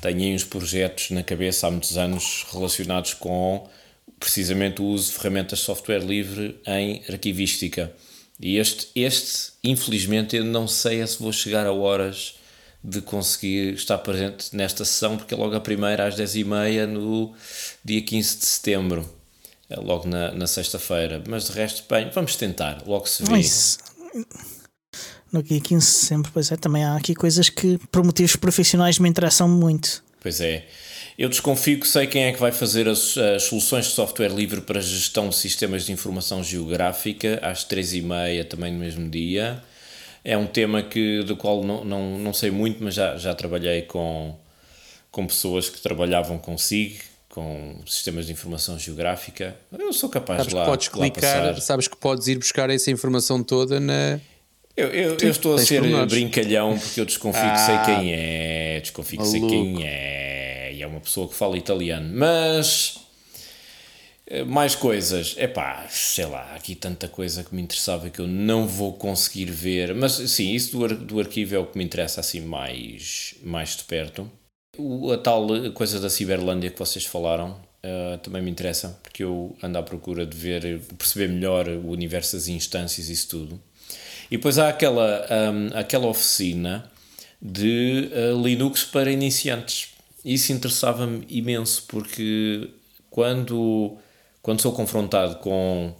tenho uns projetos na cabeça há muitos anos relacionados com precisamente o uso de ferramentas de software livre em arquivística. E este, este infelizmente, eu não sei se vou chegar a horas de conseguir estar presente nesta sessão, porque é logo a primeira às 10h30 no dia 15 de setembro, é logo na, na sexta-feira. Mas de resto, bem, vamos tentar, logo se vê. Mas, no dia 15 de setembro, pois é, também há aqui coisas que, por motivos profissionais, me interessam muito. Pois é. Eu desconfio que sei quem é que vai fazer as, as, soluções de software livre para gestão de sistemas de informação geográfica às três e meia também no mesmo dia. É um tema que, do qual não, não, não sei muito, mas já, já trabalhei com, com pessoas que trabalhavam com SIG, com sistemas de informação geográfica. Eu sou capaz sabes de lá, que podes clicar, Sabes que podes ir buscar essa informação toda na... Eu, eu, eu estou a ser brincalhão porque eu desconfio ah, que sei quem é, desconfio maluco. que sei quem é, é uma pessoa que fala italiano, mas eh, mais coisas, é pá, sei lá, aqui tanta coisa que me interessava que eu não vou conseguir ver, mas sim, isso do, ar, do arquivo é o que me interessa assim mais, mais de perto. O, a tal coisa da Ciberlândia que vocês falaram uh, também me interessa, porque eu ando à procura de ver, perceber melhor o universo das instâncias e isso tudo. E depois há aquela, um, aquela oficina de uh, Linux para iniciantes. Isso interessava-me imenso, porque quando quando sou confrontado com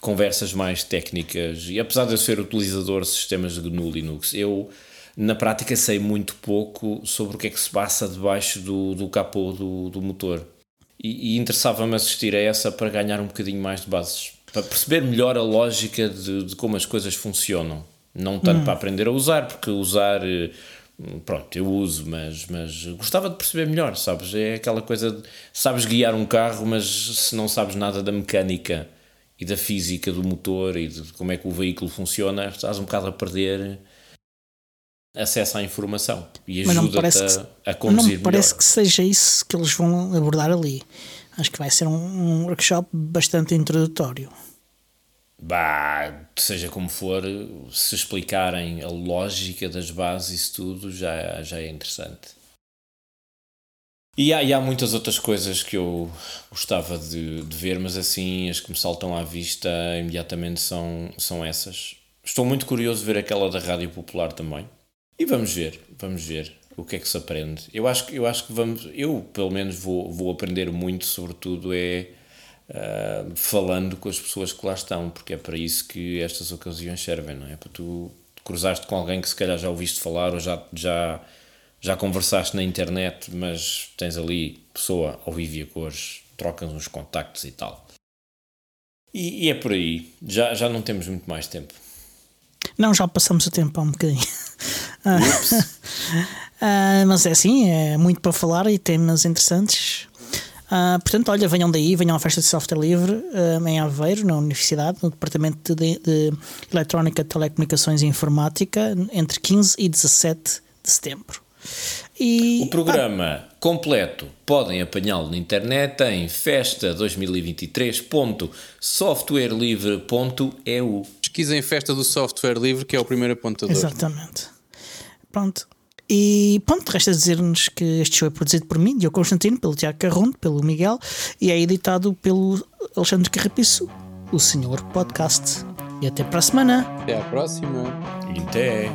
conversas mais técnicas, e apesar de eu ser utilizador de sistemas de GNU Linux, eu na prática sei muito pouco sobre o que é que se passa debaixo do, do capô do, do motor. E, e interessava-me assistir a essa para ganhar um bocadinho mais de bases, para perceber melhor a lógica de, de como as coisas funcionam. Não tanto hum. para aprender a usar, porque usar eh, pronto, eu uso, mas, mas gostava de perceber melhor, sabes? É aquela coisa de sabes guiar um carro, mas se não sabes nada da mecânica e da física do motor e de como é que o veículo funciona, estás um bocado a perder acesso à informação e ajuda-te a, a conduzir Não me parece melhor. que seja isso que eles vão abordar ali. Acho que vai ser um, um workshop bastante introdutório. Bah, seja como for, se explicarem a lógica das bases, isso tudo já, já é interessante. E há, e há muitas outras coisas que eu gostava de, de, ver, mas assim as que me saltam à vista imediatamente são, são essas. Estou muito curioso de ver aquela da Rádio Popular também. E vamos ver, vamos ver o que é que se aprende. Eu acho, eu acho que vamos, eu pelo menos vou, vou aprender muito, sobretudo é uh, falando com as pessoas que lá estão, porque é para isso que estas ocasiões servem, não é? Para tu cruzaste com alguém que se calhar já ouviste falar ou já, já, já conversaste na internet, mas tens ali pessoa ao vivo e a cores, trocas uns contactos e tal. E, e, é por aí, já, já não temos muito mais tempo. Não, já passamos o tempo há um bocadinho. uh, mas é assim, é muito para falar e temas interessantes. Uh, portanto, olha, venham daí, venham à festa de software livre uh, em Aveiro, na Universidade, no Departamento de, de Eletrónica, Telecomunicações e Informática, entre 15 e 17 de setembro. E, o programa completo podem apanhá-lo na internet em festa2023.softwarelivre.eu. Pesquisem Festa do Software Livre, que é o primeiro apontador. Exatamente. Pronto. E pronto, resta dizer-nos que este show é produzido por mim, Diogo Constantino, pelo Tiago Carrondo, pelo Miguel e é editado pelo Alexandre Carrapiço, o Senhor Podcast. E até para a semana. Até à próxima. E até.